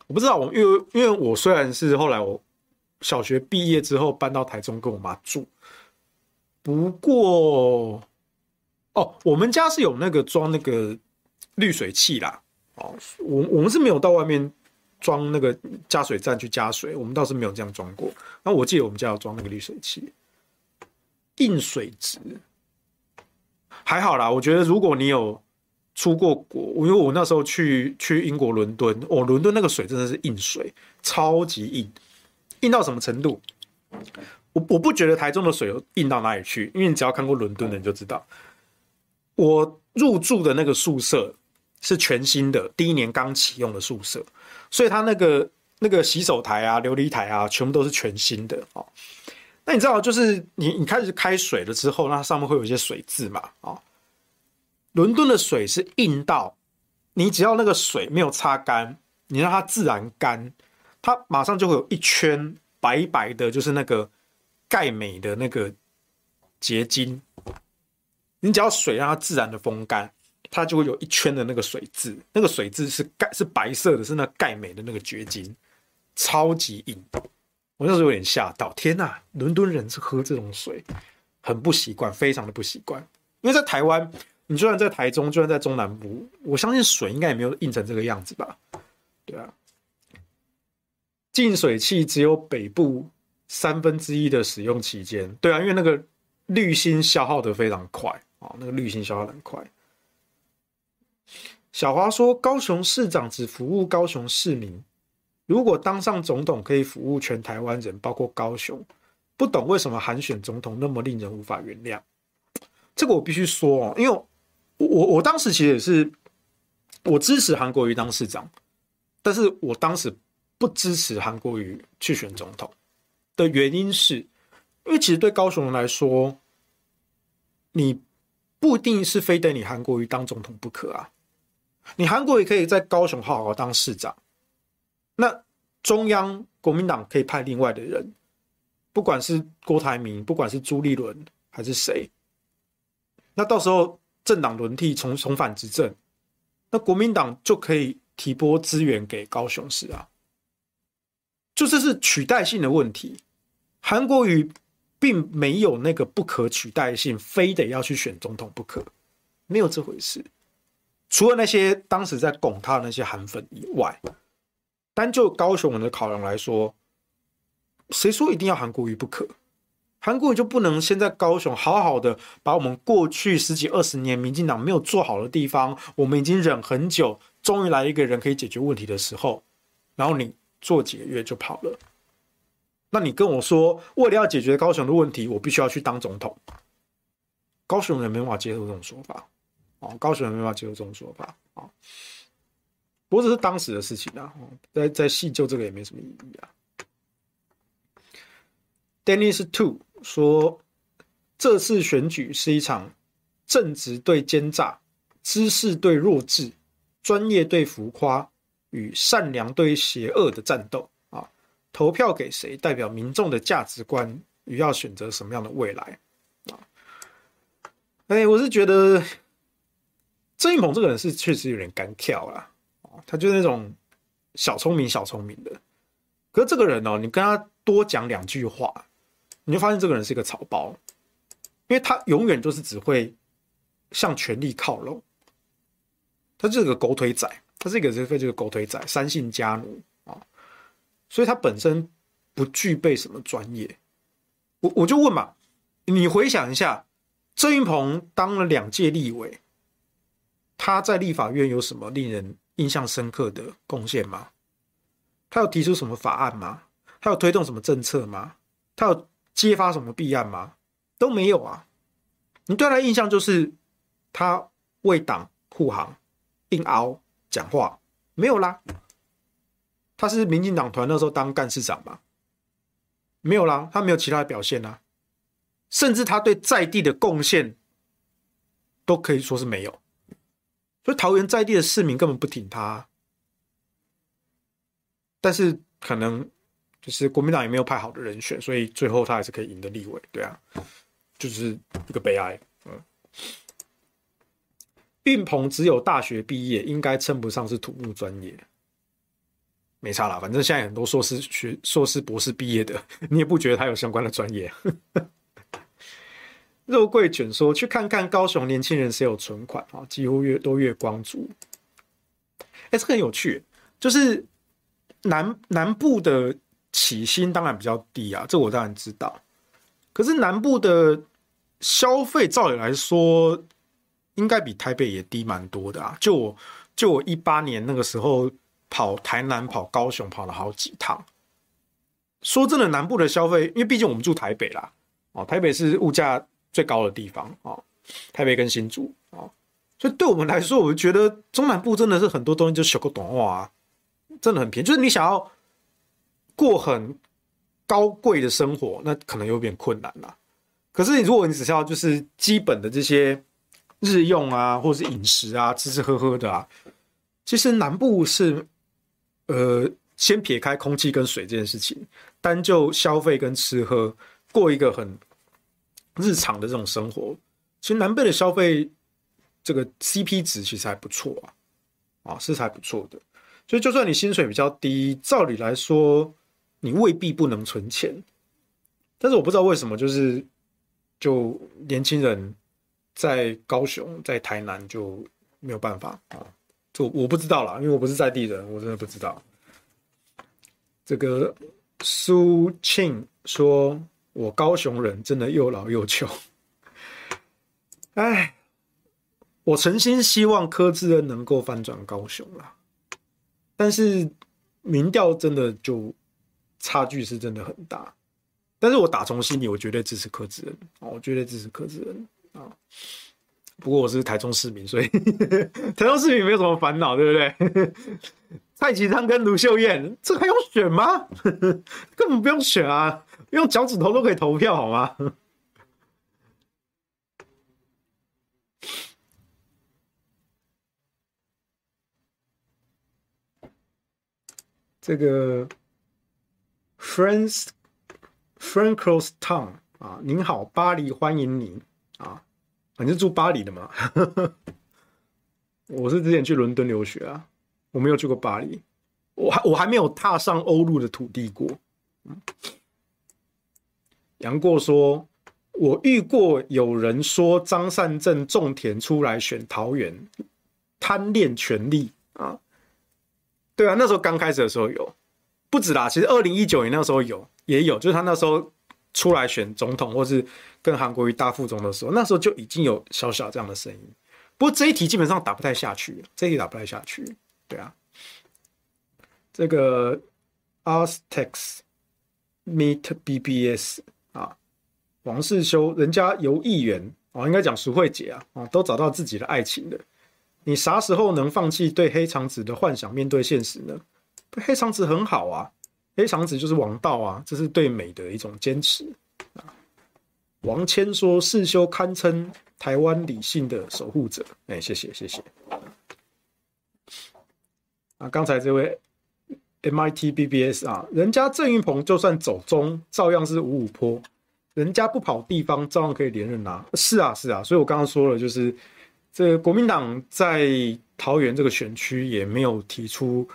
我不知道，我因为因为我虽然是后来我小学毕业之后搬到台中跟我妈住，不过。哦，我们家是有那个装那个滤水器啦。哦，我我们是没有到外面装那个加水站去加水，我们倒是没有这样装过。那我记得我们家有装那个滤水器，硬水质还好啦。我觉得如果你有出过国，因为我那时候去去英国伦敦，哦，伦敦那个水真的是硬水，超级硬，硬到什么程度？我我不觉得台中的水硬到哪里去，因为你只要看过伦敦的你就知道。我入住的那个宿舍是全新的，第一年刚启用的宿舍，所以它那个那个洗手台啊、琉璃台啊，全部都是全新的哦。那你知道，就是你你开始开水了之后，那上面会有一些水渍嘛？啊，伦敦的水是硬到，你只要那个水没有擦干，你让它自然干，它马上就会有一圈白白的，就是那个钙镁的那个结晶。你只要水让它自然的风干，它就会有一圈的那个水渍，那个水渍是钙是白色的，是那钙镁的那个结晶，超级硬。我那时候有点吓到，天呐，伦敦人是喝这种水，很不习惯，非常的不习惯。因为在台湾，你就算在台中，就算在中南部，我相信水应该也没有硬成这个样子吧？对啊，净水器只有北部三分之一的使用期间，对啊，因为那个滤芯消耗得非常快啊，那个滤芯消耗很快。小华说，高雄市长只服务高雄市民。如果当上总统，可以服务全台湾人，包括高雄。不懂为什么韩选总统那么令人无法原谅。这个我必须说哦，因为我我我当时其实也是我支持韩国瑜当市长，但是我当时不支持韩国瑜去选总统的原因是，因为其实对高雄人来说，你不一定是非得你韩国瑜当总统不可啊，你韩国瑜可以在高雄好好当市长。那中央国民党可以派另外的人，不管是郭台铭，不管是朱立伦还是谁，那到时候政党轮替重重返执政，那国民党就可以提拨资源给高雄市啊，就这是取代性的问题。韩国瑜并没有那个不可取代性，非得要去选总统不可，没有这回事。除了那些当时在拱他的那些韩粉以外。单就高雄人的考量来说，谁说一定要韩国瑜不可？韩国瑜就不能先在高雄好好的把我们过去十几二十年民进党没有做好的地方，我们已经忍很久，终于来一个人可以解决问题的时候，然后你做几个月就跑了？那你跟我说，为了要解决高雄的问题，我必须要去当总统？高雄人没办法接受这种说法，哦，高雄人没办法接受这种说法啊。不过这是当时的事情啊，在在细究这个也没什么意义啊。Dennis Two 说，这次选举是一场正直对奸诈、知识对弱智、专业对浮夸与善良对邪恶的战斗啊！投票给谁，代表民众的价值观与要选择什么样的未来啊？哎，我是觉得郑运鹏这个人是确实有点干跳啊。他就是那种小聪明、小聪明的，可是这个人哦，你跟他多讲两句话，你就发现这个人是一个草包，因为他永远都是只会向权力靠拢，他就是个狗腿仔，他是一个是非这个狗腿仔，三姓家奴啊，所以他本身不具备什么专业。我我就问嘛，你回想一下，郑云鹏当了两届立委，他在立法院有什么令人印象深刻的贡献吗？他有提出什么法案吗？他有推动什么政策吗？他有揭发什么弊案吗？都没有啊！你对他印象就是他为党护航、硬凹讲话，没有啦。他是民进党团那时候当干事长嘛，没有啦，他没有其他的表现啊，甚至他对在地的贡献都可以说是没有。所以桃园在地的市民根本不挺他，但是可能就是国民党也没有派好的人选，所以最后他还是可以赢得立委，对啊，就是一个悲哀。嗯，运鹏只有大学毕业，应该称不上是土木专业，没差啦，反正现在很多硕士学、硕士、博士毕业的，你也不觉得他有相关的专业。肉桂卷说：“去看看高雄年轻人谁有存款啊？几乎月都月光族。哎，这个很有趣，就是南南部的起薪当然比较低啊，这我当然知道。可是南部的消费，照理来说，应该比台北也低蛮多的啊。就我就我一八年那个时候跑台南、跑高雄，跑了好几趟。说真的，南部的消费，因为毕竟我们住台北啦，哦，台北是物价。”最高的地方啊，台北跟新竹啊，所以对我们来说，我们觉得中南部真的是很多东西就小个短话啊，真的很便宜。就是你想要过很高贵的生活，那可能有点困难啦。可是你如果你只是要就是基本的这些日用啊，或者是饮食啊，吃吃喝喝的啊，其实南部是呃，先撇开空气跟水这件事情，单就消费跟吃喝，过一个很日常的这种生活，其实南部的消费这个 CP 值其实还不错啊，啊是还不错的。所以就算你薪水比较低，照理来说你未必不能存钱，但是我不知道为什么就是。就年轻人在高雄、在台南就没有办法啊，就我不知道啦，因为我不是在地人，我真的不知道。这个苏庆说：“我高雄人真的又老又穷。”哎，我诚心希望柯志恩能够翻转高雄啦，但是民调真的就差距是真的很大。但是我打从心里，我绝对支持柯志恩，我绝对支持柯志恩啊！不过我是台中市民，所以 台中市民没有什么烦恼，对不对？蔡其昌跟卢秀燕，这还用选吗？根本不用选啊，用脚趾头都可以投票，好吗？这个 Friends。Franklin's Town 啊，您好，巴黎欢迎你啊！你是住巴黎的吗？我是之前去伦敦留学啊，我没有去过巴黎，我还我还没有踏上欧陆的土地过。杨过说，我遇过有人说张善政种田出来选桃园，贪恋权力啊。对啊，那时候刚开始的时候有，不止啦，其实二零一九年那时候有。也有，就是他那时候出来选总统，或是跟韩国瑜大副总的时候，那时候就已经有小小这样的声音。不过这一题基本上打不太下去，这一题打不太下去。对啊，这个 Aztecs Meet BBS 啊，王世修，人家游议员哦，应该讲淑慧姐啊，啊，都找到自己的爱情了。你啥时候能放弃对黑长直的幻想，面对现实呢？黑长直很好啊。黑长直就是王道啊，这是对美的一种坚持啊。王谦说：“世修堪称台湾理性的守护者。”哎，谢谢谢谢。啊，刚才这位 MIT BBS 啊，人家郑云鹏就算走中，照样是五五坡，人家不跑地方，照样可以连任拿。是啊是啊，所以我刚刚说了，就是这国民党在桃园这个选区也没有提出。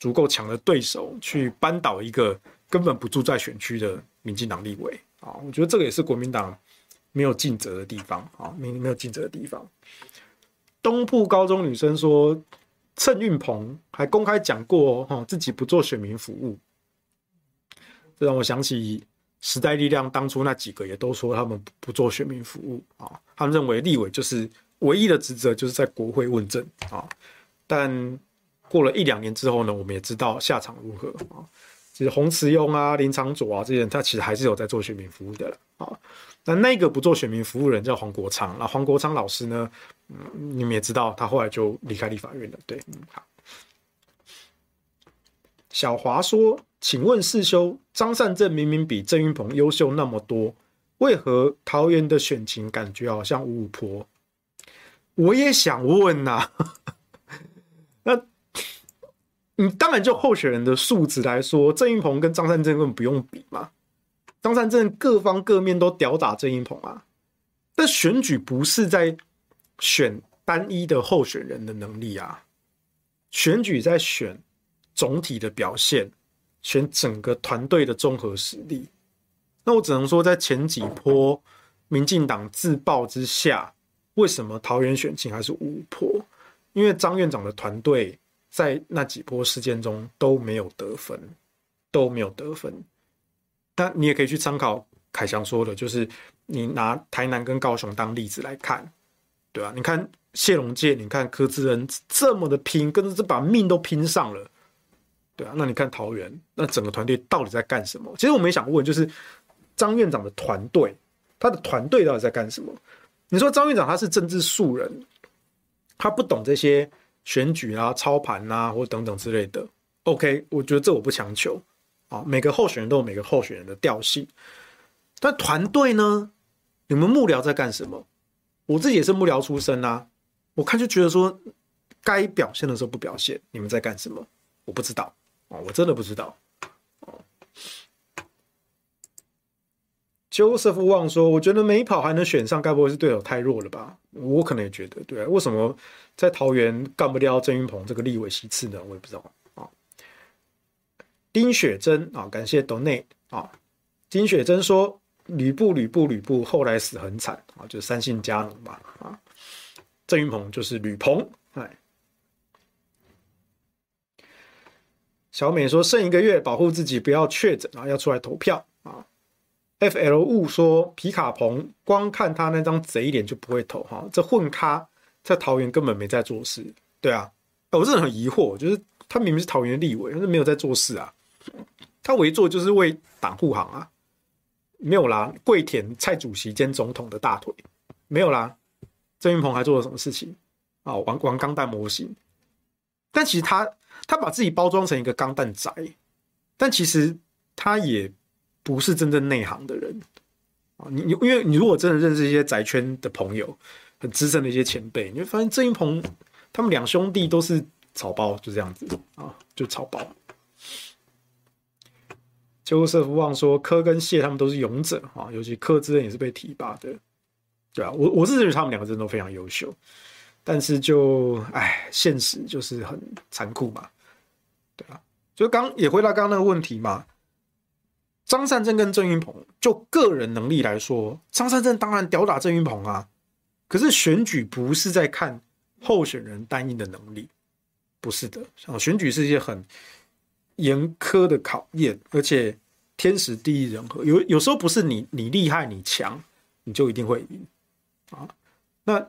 足够强的对手去扳倒一个根本不住在选区的民进党立委啊，我觉得这个也是国民党没有尽责的地方啊，没没有尽责的地方。东部高中女生说，郑运鹏还公开讲过哦，自己不做选民服务，这让我想起时代力量当初那几个也都说他们不做选民服务啊，他们认为立委就是唯一的职责就是在国会问政啊，但。过了一两年之后呢，我们也知道下场如何啊。其实洪慈庸啊、林长佐啊这些人，他其实还是有在做选民服务的了啊。那那个不做选民服务人叫黄国昌，那黄国昌老师呢，嗯，你们也知道，他后来就离开立法院了。对，嗯，好。小华说：“请问世修，张善政明明比郑云鹏优秀那么多，为何桃园的选情感觉好像五五波？”我也想问呐、啊。你当然就候选人的素质来说，郑云鹏跟张善政根本不用比嘛。张善政各方各面都屌打郑云鹏啊，但选举不是在选单一的候选人的能力啊，选举在选总体的表现，选整个团队的综合实力。那我只能说，在前几波民进党自爆之下，为什么桃园选情还是五五波？因为张院长的团队。在那几波事件中都没有得分，都没有得分。但你也可以去参考凯翔说的，就是你拿台南跟高雄当例子来看，对、啊？你看谢龙介，你看柯志恩这么的拼，跟着这把命都拼上了，对啊。那你看桃园，那整个团队到底在干什么？其实我们也想问，就是张院长的团队，他的团队到底在干什么？你说张院长他是政治素人，他不懂这些。选举啊、操盘啊，或等等之类的，OK，我觉得这我不强求。啊，每个候选人都有每个候选人的调性，但团队呢？你们幕僚在干什么？我自己也是幕僚出身啊，我看就觉得说，该表现的时候不表现，你们在干什么？我不知道哦，我真的不知道。哦 Joseph 旺说：“我觉得没跑还能选上，该不会是队友太弱了吧？我可能也觉得，对，为什么在桃园干不掉郑云鹏这个立委席次呢？我也不知道啊。”丁雪珍啊，感谢 Donate 啊。丁雪珍说：“吕布，吕布，吕布，后来死很惨啊，就三姓家奴嘛啊。郑云鹏就是吕鹏，哎。”小美说：“剩一个月，保护自己不要确诊啊，要出来投票啊。” F L 物说皮卡彭光看他那张贼脸就不会投哈，这混咖在桃园根本没在做事，对啊，我真的很疑惑，就是他明明是桃园立委，但是没有在做事啊，他围坐就是为党护航啊，没有啦，跪舔蔡主席兼总统的大腿，没有啦，郑运鹏还做了什么事情啊？玩玩钢弹模型，但其实他他把自己包装成一个钢蛋宅，但其实他也。不是真正内行的人啊！你你，因为你如果真的认识一些宅圈的朋友，很资深的一些前辈，你会发现郑云鹏他们两兄弟都是草包，就这样子啊，就草包。邱瑟夫旺说，柯跟谢他们都是勇者啊，尤其柯之恩也是被提拔的，对啊，我我是认为他们两个真的都非常优秀，但是就哎，现实就是很残酷嘛，就刚也回答刚刚那个问题嘛。张善政跟郑云鹏，就个人能力来说，张善政当然吊打郑云鹏啊。可是选举不是在看候选人单一的能力，不是的啊。选举是一些很严苛的考验，而且天时地利人和，有有时候不是你你厉害你强，你就一定会赢啊。那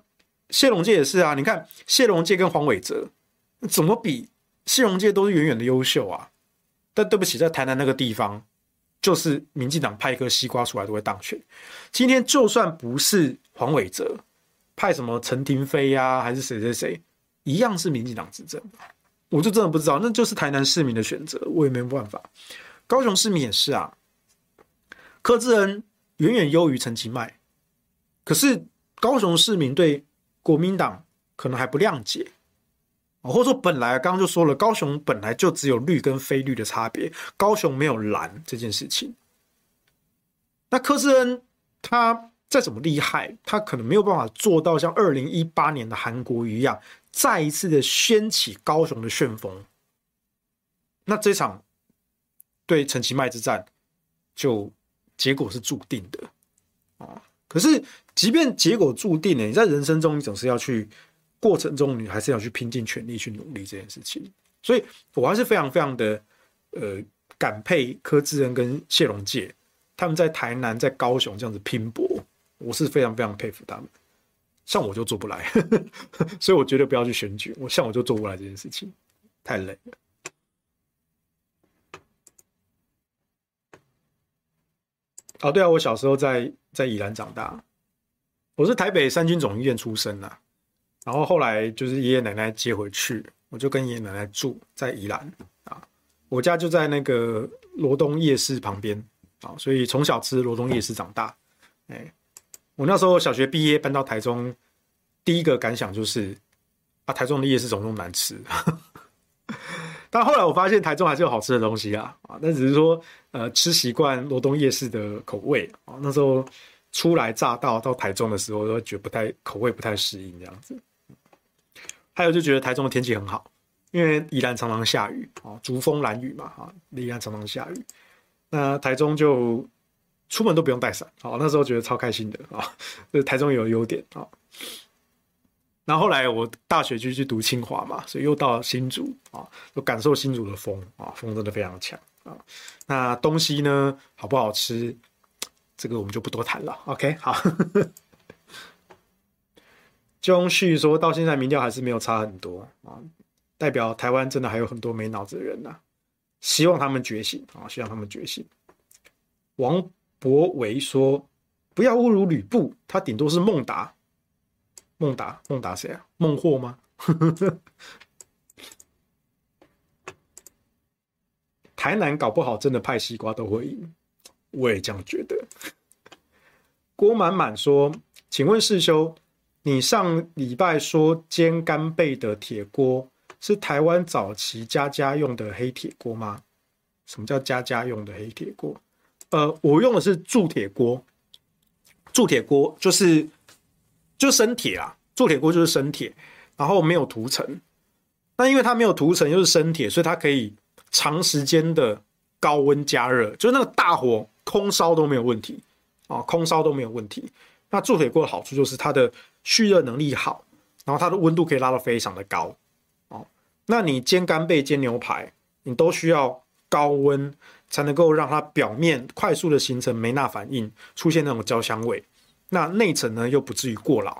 谢龙介也是啊，你看谢龙介跟黄伟哲怎么比？谢龙介都是远远的优秀啊。但对不起，在台南那个地方。就是民进党派一颗西瓜出来都会当选。今天就算不是黄伟哲派什么陈亭妃呀，还是谁谁谁，一样是民进党执政。我就真的不知道，那就是台南市民的选择，我也没有办法。高雄市民也是啊，柯志恩远远优于陈其迈，可是高雄市民对国民党可能还不谅解。或者说，本来刚刚就说了，高雄本来就只有绿跟非绿的差别，高雄没有蓝这件事情。那柯志恩他再怎么厉害，他可能没有办法做到像二零一八年的韩国一样，再一次的掀起高雄的旋风。那这场对陈其迈之战，就结果是注定的啊。可是，即便结果注定了，你在人生中你总是要去。过程中，你还是要去拼尽全力去努力这件事情，所以我还是非常非常的呃感佩柯志恩跟谢龙介他们在台南、在高雄这样子拼搏，我是非常非常佩服他们。像我就做不来，所以我绝对不要去选举。我像我就做不来这件事情，太累了。哦，对啊，我小时候在在宜兰长大，我是台北三军总医院出生的。然后后来就是爷爷奶奶接回去，我就跟爷爷奶奶住在宜兰啊。我家就在那个罗东夜市旁边啊，所以从小吃罗东夜市长大。哎，我那时候小学毕业搬到台中，第一个感想就是啊，台中的夜市怎么那么难吃？但后来我发现台中还是有好吃的东西啊啊，但只是说呃吃习惯罗东夜市的口味啊。那时候初来乍到到台中的时候，都觉得不太口味不太适应这样子。还有就觉得台中的天气很好，因为宜兰常常下雨啊，竹风蓝雨嘛，哈，宜兰常常下雨，那台中就出门都不用带伞，好，那时候觉得超开心的啊，这台中有优点啊。然后后来我大学就去读清华嘛，所以又到新竹啊，就感受新竹的风啊，风真的非常强啊。那东西呢，好不好吃，这个我们就不多谈了。OK，好。钟旭说到现在民调还是没有差很多啊，代表台湾真的还有很多没脑子的人呐、希望他们觉醒啊，希望他们觉醒。王博维说：“不要侮辱吕布，他顶多是孟达。孟达，孟达谁啊？孟获吗？台南搞不好真的派西瓜都会赢，我也这样觉得。郭满满说：“请问世修，你上礼拜说煎干贝的铁锅是台湾早期家家用的黑铁锅吗？什么叫家家用的黑铁锅？呃，我用的是铸铁锅，铸铁锅就是就生铁啊，铸铁锅就是生铁，然后没有涂层。那因为它没有涂层，又是生铁，所以它可以长时间的高温加热，就是那个大火空烧都没有问题啊，空烧都没有问题。那铸铁锅的好处就是它的蓄热能力好，然后它的温度可以拉到非常的高哦。那你煎干贝、煎牛排，你都需要高温才能够让它表面快速的形成梅纳反应，出现那种焦香味。那内层呢又不至于过老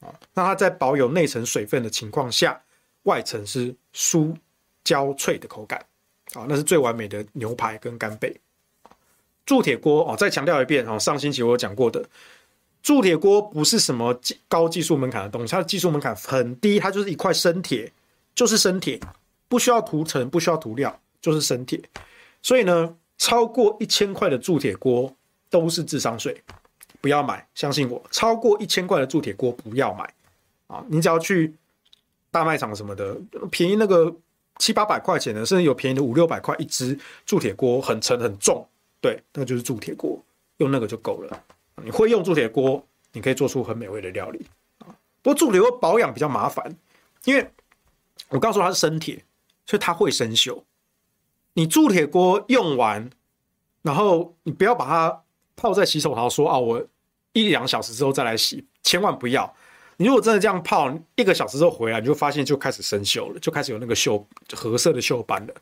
啊。那它在保有内层水分的情况下，外层是酥焦脆的口感啊，那是最完美的牛排跟干贝。铸铁锅哦，再强调一遍哦，上星期我有讲过的。铸铁锅不是什么高技术门槛的东西，它的技术门槛很低，它就是一块生铁，就是生铁，不需要涂层，不需要涂料，就是生铁。所以呢，超过一千块的铸铁锅都是智商税，不要买，相信我，超过一千块的铸铁锅不要买啊！你只要去大卖场什么的，便宜那个七八百块钱的，甚至有便宜的五六百块一只铸铁锅，很沉很重，对，那就是铸铁锅，用那个就够了。你会用铸铁锅，你可以做出很美味的料理啊。不过铸铁锅保养比较麻烦，因为我告诉它是生铁，所以它会生锈。你铸铁锅用完，然后你不要把它泡在洗手槽，说啊，我一两小时之后再来洗，千万不要。你如果真的这样泡，一个小时之后回来，你就发现就开始生锈了，就开始有那个锈褐色的锈斑了。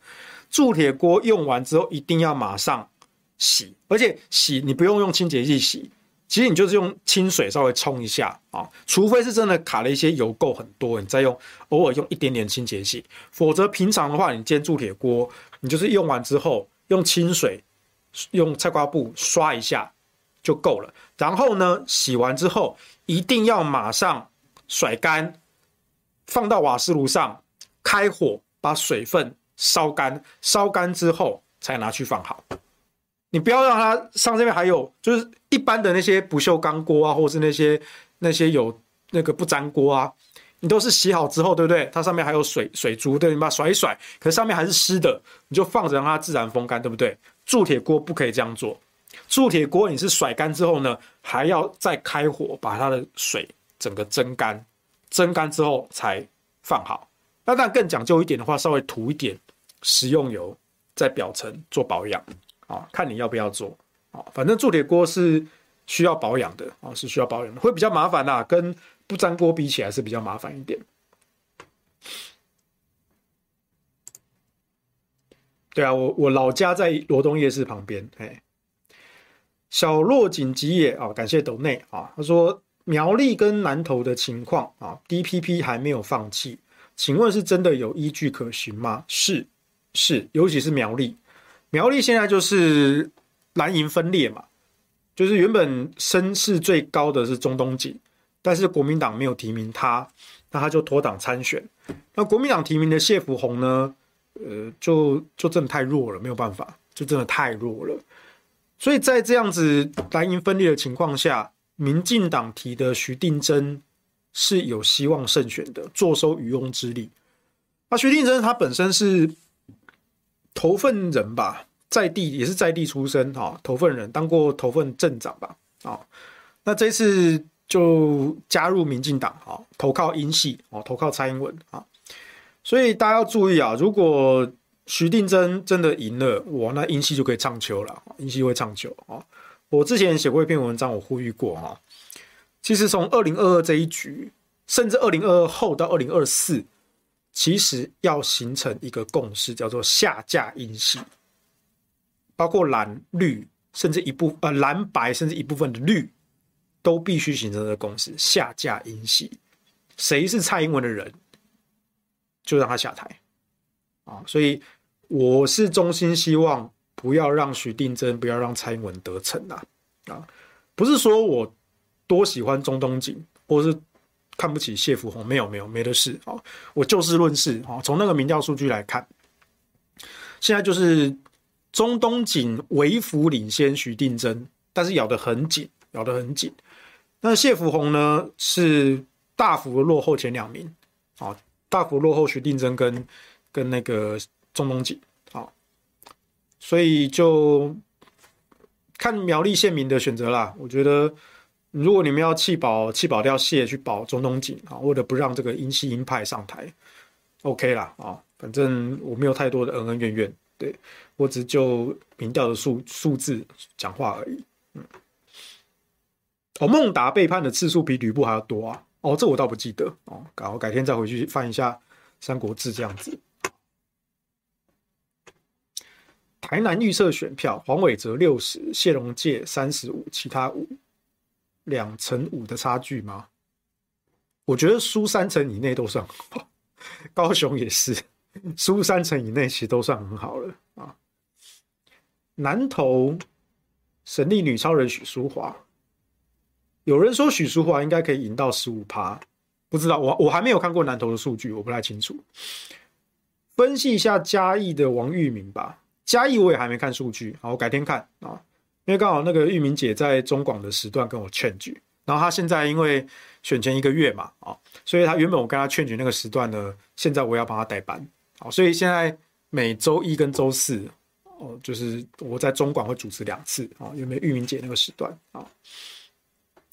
铸铁锅用完之后一定要马上洗，而且洗你不用用清洁剂洗。其实你就是用清水稍微冲一下啊，除非是真的卡了一些油垢很多，你再用偶尔用一点点清洁剂，否则平常的话，你煎铸铁锅，你就是用完之后用清水用菜瓜布刷一下就够了。然后呢，洗完之后一定要马上甩干，放到瓦斯炉上开火，把水分烧干，烧干之后才拿去放好。你不要让它上这边还有，就是一般的那些不锈钢锅啊，或者是那些那些有那个不粘锅啊，你都是洗好之后，对不对？它上面还有水水珠，对，你把它甩一甩，可是上面还是湿的，你就放着让它自然风干，对不对？铸铁锅不可以这样做，铸铁锅你是甩干之后呢，还要再开火把它的水整个蒸干，蒸干之后才放好。那但更讲究一点的话，稍微涂一点食用油在表层做保养。啊，看你要不要做啊，反正铸铁锅是需要保养的啊，是需要保养的，会比较麻烦啦，跟不粘锅比起来是比较麻烦一点。对啊，我我老家在罗东夜市旁边，哎，小洛紧急也啊，感谢斗内啊，他说苗栗跟南投的情况啊，DPP 还没有放弃，请问是真的有依据可循吗？是是，尤其是苗栗。苗栗现在就是蓝营分裂嘛，就是原本声势最高的是中东锦，但是国民党没有提名他，那他就脱党参选。那国民党提名的谢福弘呢，呃，就就真的太弱了，没有办法，就真的太弱了。所以在这样子蓝营分裂的情况下，民进党提的徐定祯是有希望胜选的，坐收渔翁之利。那徐定祯他本身是。头份人吧，在地也是在地出身哈，头份人当过头份镇长吧，啊，那这次就加入民进党啊，投靠英系哦，投靠蔡英文啊，所以大家要注意啊，如果徐定真真的赢了，哇，那英系就可以唱秋了，英系会唱秋啊。我之前写过一篇文章，我呼吁过哈，其实从二零二二这一局，甚至二零二二后到二零二四。其实要形成一个共识，叫做下架英系，包括蓝绿，甚至一部呃蓝白，甚至一部分的绿，都必须形成这个共识，下架英系。谁是蔡英文的人，就让他下台啊！所以我是衷心希望不要让许定真，不要让蔡英文得逞啊！啊，不是说我多喜欢中东锦，或是。看不起谢福弘，没有没有没的事啊！我就事论事啊，从那个民调数据来看，现在就是中东锦微幅领先徐定珍，但是咬得很紧，咬得很紧。那谢福弘呢是大幅落后前两名，啊，大幅落后徐定珍跟跟那个中东锦，啊，所以就看苗栗县民的选择啦。我觉得如果你们要弃保弃保掉谢去保中东锦啊，为了不让这个英系鹰派上台，OK 啦啊，反正我没有太多的恩恩怨怨，对，我只就民调的数数字讲话而已，嗯。哦，孟达背叛的次数比吕布还要多啊！哦，这我倒不记得哦，我改天再回去翻一下《三国志》这样子。台南预测选票，黄伟哲六十，谢龙介三十五，其他五，两成五的差距吗？我觉得输三成以内都算好，高雄也是输三成以内，其实都算很好了啊。南投神力女超人许淑华。有人说许淑华应该可以赢到十五趴，不知道我我还没有看过南投的数据，我不太清楚。分析一下嘉义的王玉明吧，嘉义我也还没看数据，好，我改天看啊，因为刚好那个玉明姐在中广的时段跟我劝举，然后她现在因为选前一个月嘛，啊，所以她原本我跟她劝举那个时段呢，现在我要帮她代班，好，所以现在每周一跟周四，哦，就是我在中广会主持两次啊，有没有玉明姐那个时段啊？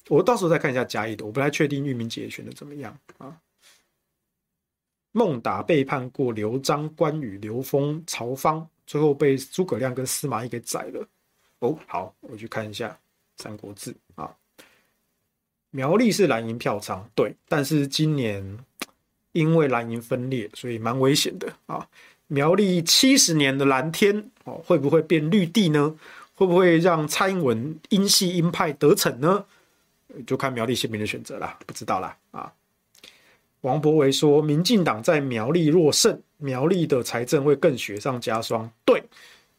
我到时候再看一下嘉义的，我不太确定玉明姐选的怎么样啊。孟达背叛过刘璋、关羽、刘封、曹芳，最后被诸葛亮跟司马懿给宰了。哦，好，我去看一下《三国志》啊。苗栗是蓝营票仓，对，但是今年因为蓝营分裂，所以蛮危险的啊。苗栗七十年的蓝天哦，会不会变绿地呢？会不会让蔡英文英系鹰派得逞呢？就看苗栗县民的选择啦，不知道啦啊。王博维说，民进党在苗栗若胜，苗栗的财政会更雪上加霜。对，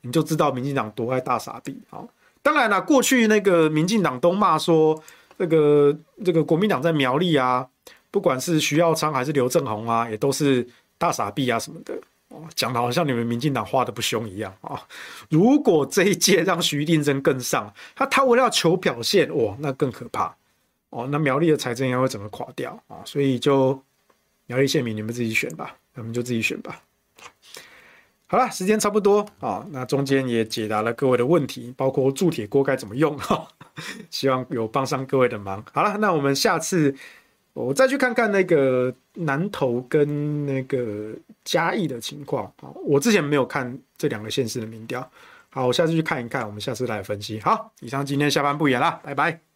你就知道民进党多爱大傻逼啊，当然了，过去那个民进党都骂说，这个这个国民党在苗栗啊，不管是徐耀昌还是刘政鸿啊，也都是大傻逼啊什么的。哦，讲的好像你们民进党花的不凶一样啊。如果这一届让徐定珍更上，他他为了求表现，哇，那更可怕。哦，那苗栗的财政应该会整个垮掉啊，所以就苗栗县民你们自己选吧，我们就自己选吧。好了，时间差不多啊，那中间也解答了各位的问题，包括铸铁锅该怎么用哈，希望有帮上各位的忙。好了，那我们下次我再去看看那个南投跟那个嘉义的情况啊，我之前没有看这两个县市的民调，好，我下次去看一看，我们下次来分析。好，以上今天下班不演了，拜拜。